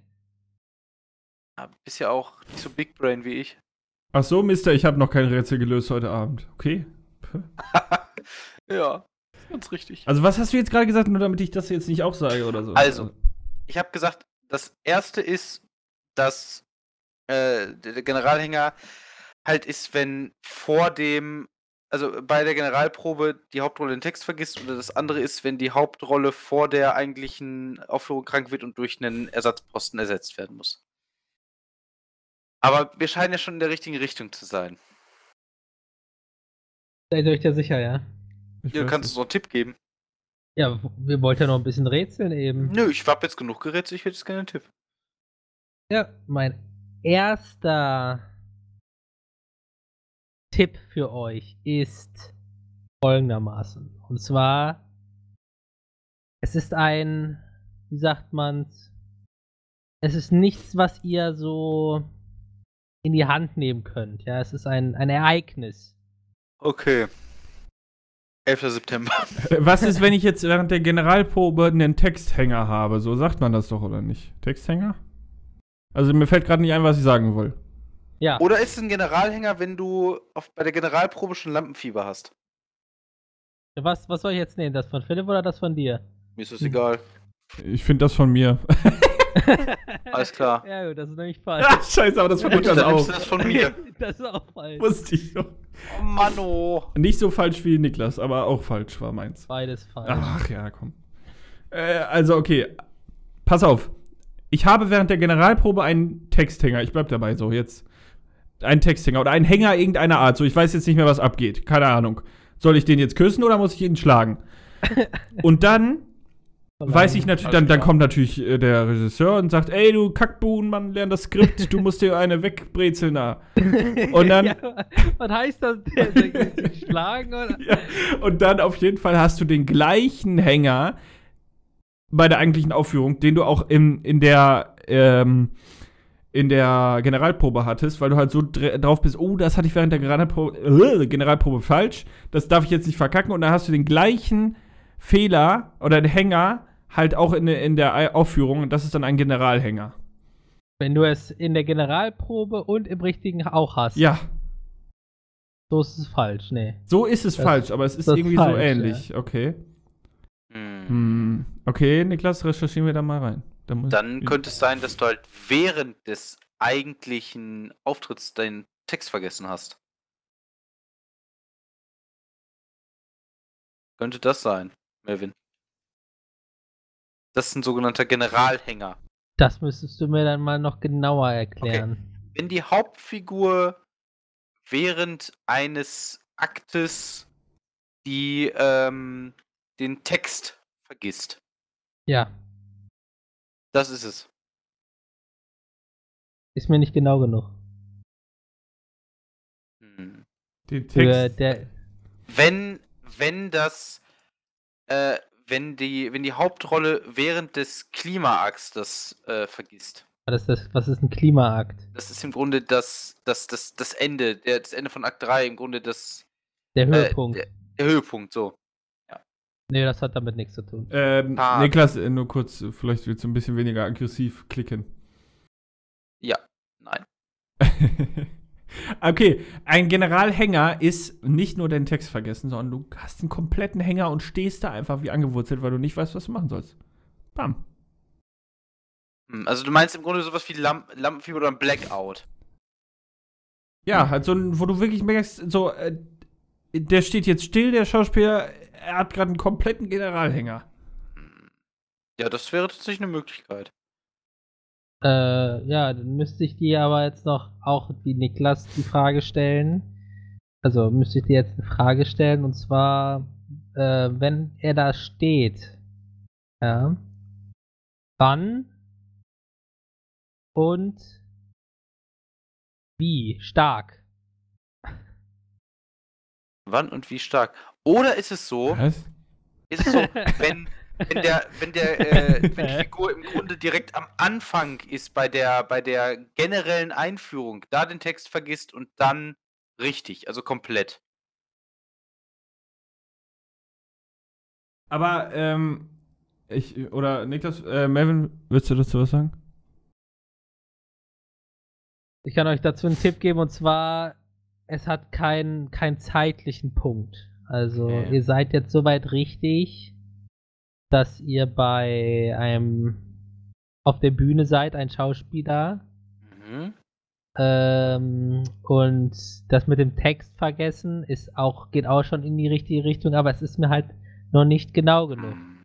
Ja, bist ja auch nicht so Big Brain wie ich. Ach so, Mister, ich habe noch kein Rätsel gelöst heute Abend. Okay. <laughs> Ja, ganz richtig. Also, was hast du jetzt gerade gesagt, nur damit ich das jetzt nicht auch sage oder so? Also. Ich habe gesagt, das erste ist, dass äh, der Generalhänger halt ist, wenn vor dem, also bei der Generalprobe die Hauptrolle den Text vergisst, oder das andere ist, wenn die Hauptrolle vor der eigentlichen Aufführung krank wird und durch einen Ersatzposten ersetzt werden muss. Aber wir scheinen ja schon in der richtigen Richtung zu sein. Seid ihr euch da sicher, ja? Ich Ihr kannst uns noch einen Tipp geben. Ja, wir wollten ja noch ein bisschen rätseln eben. Nö, ich hab jetzt genug gerätselt, ich hätte jetzt gerne einen Tipp. Ja, mein erster Tipp für euch ist folgendermaßen. Und zwar, es ist ein, wie sagt man's, es ist nichts, was ihr so in die Hand nehmen könnt. Ja, es ist ein, ein Ereignis. Okay. 11. September. Äh, Was ist, wenn ich jetzt während der Generalprobe einen Texthänger habe? So sagt man das doch, oder nicht? Texthänger? Also, mir fällt gerade nicht ein, was ich sagen will. Ja, Oder ist es ein Generalhänger, wenn du auf, bei der Generalprobe schon Lampenfieber hast? was, was soll ich jetzt nehmen? Das von Philipp oder das von dir? Mir ist das egal. Ich finde das von mir. <laughs> <laughs> Alles klar. Ja, gut, das ist nämlich falsch. Ah, scheiße, aber das von Gut, Lukas dann nimmst auch. das von mir. <laughs> Das ist auch falsch. Wusste ich doch. Oh Mann, oh. Nicht so falsch wie Niklas, aber auch falsch war meins. Beides falsch. Ach ja, komm. Äh, also, okay. Pass auf. Ich habe während der Generalprobe einen Texthänger. Ich bleib dabei so jetzt. Einen Texthänger oder einen Hänger irgendeiner Art. So, ich weiß jetzt nicht mehr, was abgeht. Keine Ahnung. Soll ich den jetzt küssen oder muss ich ihn schlagen? <laughs> Und dann weiß ich natürlich, dann, dann kommt natürlich äh, der Regisseur und sagt, ey, du Kackbuhn, Mann, lern das Skript, du musst dir eine wegbrezeln da. <laughs> Und dann- ja, was heißt das? Der, der schlagen oder? <laughs> Ja, und dann auf jeden Fall hast du den gleichen Hänger bei der eigentlichen Aufführung, den du auch im, in der ähm, in der Generalprobe hattest, weil du halt so dr- drauf bist, oh, das hatte ich während der Generalprobe, äh, Generalprobe falsch, das darf ich jetzt nicht verkacken und dann hast du den gleichen Fehler oder den Hänger halt auch in, der- in der Aufführung und das ist dann ein Generalhänger. Wenn du es in der Generalprobe und im richtigen auch hast. Ja, So ist es falsch, nee. so ist es Das- falsch, aber es ist das ist irgendwie so falsch, ähnlich. Okay. Hm. Hm. Okay, Niklas, recherchieren wir da mal rein. Da muss- Dann könnte es sein, dass du halt während des eigentlichen Auftritts deinen Text vergessen hast. Könnte das sein, Melvin? Das ist ein sogenannter Generalhänger. Das müsstest du mir dann mal noch genauer erklären. Wenn die Hauptfigur während eines Aktes die, ähm, den Text vergisst. Ja, Das ist es. ist mir nicht genau genug. Hm. Den Für Text. der, wenn, wenn das, äh, wenn die, wenn die Hauptrolle während des Klimaaks das äh, vergisst. was, ist das, was ist ein Klimaakt? Das ist im Grunde das, das, das, das Ende, der, das Ende von Akt 3, im Grunde das, Der äh, Höhepunkt. der, der Höhepunkt, so. nee, das hat damit nichts zu tun. Ähm, Ah. Niklas, äh, nur kurz, äh, vielleicht willst du ein bisschen weniger aggressiv klicken. Ja. Nein. <laughs> okay, ein Generalhänger ist nicht nur den Text vergessen, sondern du hast einen kompletten Hänger und stehst da einfach wie angewurzelt, weil du nicht weißt, was du machen sollst. Bam. Hm, Also du meinst im Grunde sowas wie Lamp Lampenfieber oder ein Blackout. Ja, halt so ein, wo du wirklich merkst, so, äh, der steht jetzt still, der Schauspieler, er hat gerade einen kompletten Generalhänger. Hm. Ja, das wäre tatsächlich eine Möglichkeit. Äh, ja, dann müsste ich dir aber jetzt noch auch wie Niklas die Frage stellen. Also müsste ich dir jetzt eine Frage stellen und zwar, äh, wenn er da steht, ja, wann und wie stark? Wann und wie stark? Oder ist es so, Was? ist es so, <laughs> wenn, wenn der, wenn der, äh, <laughs> wenn die Figur im Grunde direkt am Anfang ist bei der, bei der generellen Einführung, da den Text vergisst und dann richtig, also komplett. Aber, ähm, ich, oder Niklas, äh, Melvin, willst du dazu was sagen? Ich kann euch dazu einen Tipp geben und zwar, es hat keinen keinen zeitlichen Punkt. Also Okay. ihr seid jetzt soweit richtig, dass ihr bei einem auf der Bühne seid, ein Schauspieler. Mhm. Ähm, und das mit dem Text vergessen ist auch, geht auch schon in die richtige Richtung, aber es ist mir halt noch nicht genau genug. Hm.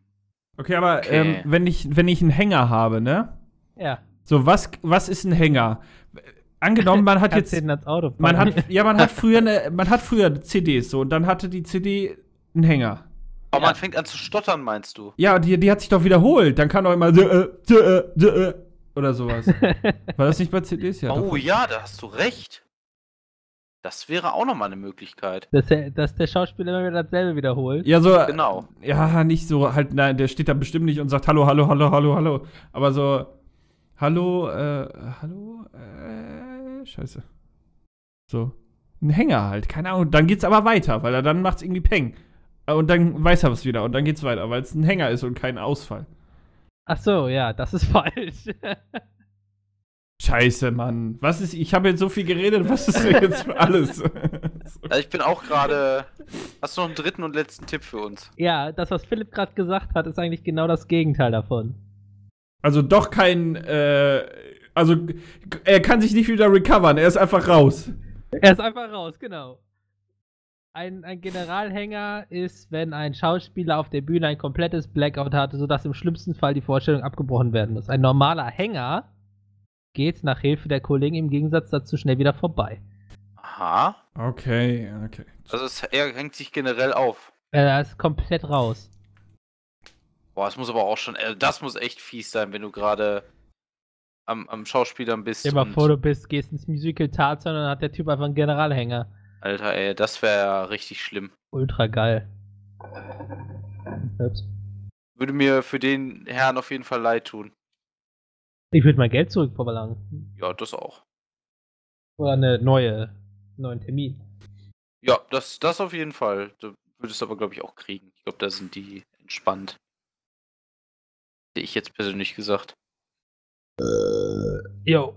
Okay, aber Okay. Ähm, wenn, ich, wenn ich einen Hänger habe, ne? Ja, So, was, was ist ein Hänger? Angenommen, man hat <laughs> jetzt. Man hat, ja, man hat <laughs> früher eine, man hat früher CDs so und dann hatte die CD einen Hänger. Aber Ja. man fängt an zu stottern, meinst du? Ja, die, die hat sich doch wiederholt. Dann kann doch immer so, äh, so, äh, äh, oder sowas. <laughs> War das nicht bei CDs? Ja, oh doch. ja, da hast du recht. Das wäre auch nochmal eine Möglichkeit. dass, der, dass der Schauspieler immer wieder dasselbe wiederholt. Ja, so. Genau. Ja, nicht so halt, nein, der steht da bestimmt nicht und sagt Hallo, Hallo, Hallo, Hallo, Hallo. Aber so, Hallo, äh, Hallo, äh, Scheiße. So. Ein Hänger halt, keine Ahnung. Dann geht's aber weiter, weil er dann macht's irgendwie Peng. Und dann weiß er was wieder und dann geht's weiter, weil es ein Hänger ist und kein Ausfall. Ach so, ja, das ist <laughs> falsch. Scheiße, Mann. Was ist, ich habe jetzt so viel geredet, was ist denn jetzt für alles? <laughs> Also ich bin auch gerade. Hast du noch einen dritten und letzten Tipp für uns? ja, das, was Philipp gerade gesagt hat, ist eigentlich genau das Gegenteil davon. also doch kein, äh, also er kann sich nicht wieder recovern, er ist einfach raus. Er ist einfach raus, genau. Ein, ein Generalhänger ist, wenn ein Schauspieler auf der Bühne ein komplettes Blackout hatte, sodass im schlimmsten Fall die Vorstellung abgebrochen werden muss. Ein normaler Hänger geht nach Hilfe der Kollegen im Gegensatz dazu schnell wieder vorbei. Aha. Okay, okay. Also es, er hängt sich generell auf. Er ist komplett raus. Boah, das muss aber auch schon. Äh, das muss echt fies sein, wenn du gerade am, am Schauspielern bist. Stell dir mal vor, du bist, gehst ins Musical Tarzan und dann hat der Typ einfach einen Generalhänger. Alter, ey, das wäre ja richtig schlimm. Ultra geil. Ups. Würde mir für den Herrn auf jeden Fall leid tun. Ich würde mein Geld zurückverlangen. Ja, das auch. Oder eine neue, neuen Termin. Ja, das, das auf jeden Fall. Du würdest aber, glaube ich, auch kriegen. Ich glaube, da sind die entspannt. Hätte ich jetzt persönlich gesagt. Jo.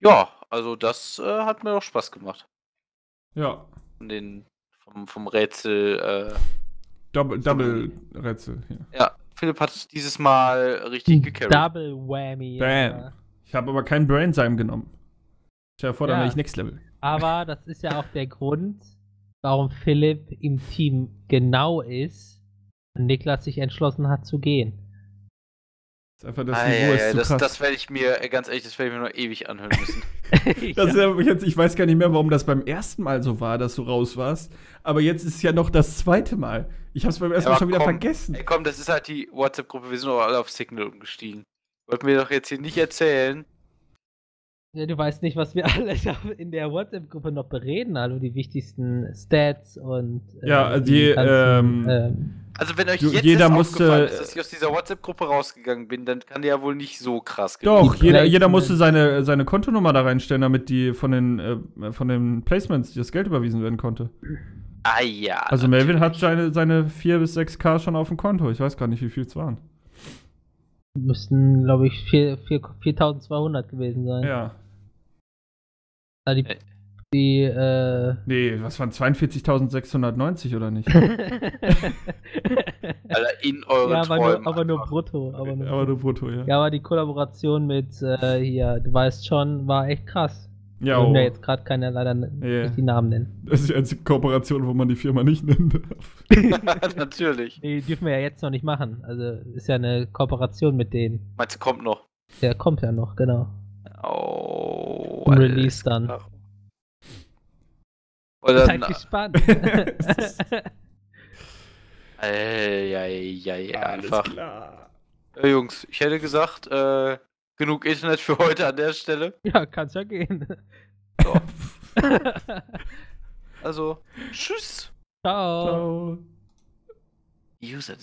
Ja, also das äh, hat mir auch Spaß gemacht. Ja. Von den, vom, vom Rätsel. Äh, Double, Double Rätsel hier. ja, Philipp hat dieses Mal richtig gecarried. Double Whammy. Bam. ja. Ich habe aber keinen Brainzyme genommen. Stell dir vor, dann Ja. ich Next Level. Aber das ist ja auch der Grund, warum Philipp im Team genau ist und Niklas sich entschlossen hat zu gehen. Das ist einfach das Ah, Niveau ja, ist ja, zu das krass. das werde ich mir, äh, ganz ehrlich, das werde ich mir noch ewig anhören müssen. <laughs> Das ist ja jetzt, ich weiß gar nicht mehr, warum das beim ersten Mal so war, dass du raus warst. Aber jetzt ist es ja noch das zweite Mal. Ich habe es beim ersten Ja, Mal schon aber wieder komm, vergessen. Ey, komm, das ist halt die WhatsApp-Gruppe. Wir sind doch alle auf Signal umgestiegen. Wollten wir doch jetzt hier nicht erzählen. Ja, du weißt nicht, was wir <laughs> alle in der WhatsApp-Gruppe noch bereden, also die wichtigsten Stats und äh, Ja, die, ähm, ähm, Also, wenn euch jetzt jeder musste- ist, dass ich aus dieser WhatsApp-Gruppe rausgegangen bin, dann kann der ja wohl nicht so krass Doch, Die jeder, jeder musste seine, seine Kontonummer da reinstellen, damit die von den, äh, von den Placements das Geld überwiesen werden konnte. Ah ja. Also Melvin hat natürlich. seine, seine 4 bis 6k schon auf dem Konto. Ich weiß gar nicht, wie viel es waren. Müssten, glaube ich, vier- vier- 4200 gewesen sein. Ja. Also die, Äh. Die äh, Nee, was waren 42.690 oder nicht? <laughs> Alter, in euren ja, aber Träumen. nur, aber nur brutto. Aber nur, Aber nur brutto, ja. ja, aber die Kollaboration mit äh, hier, du weißt schon, war echt krass. Ja, ich will oh. mir jetzt gerade keine leider Ja. nicht die Namen nennen. das ist die einzige Kooperation, wo man die Firma nicht nennen darf. <laughs> <laughs> Natürlich. Die dürfen wir ja jetzt noch nicht machen. Also ist ja eine Kooperation mit denen. Meinst du, kommt noch? Der kommt ja noch, genau. Oh. Release dann. klar. Oder Seid gespannt. <laughs> äh, ja, ja, ja, einfach. klar. Äh, Jungs, ich hätte gesagt, äh, genug Internet für heute an der Stelle. ja, kann's ja gehen. So. <laughs> Also, tschüss. Ciao. Ciao. User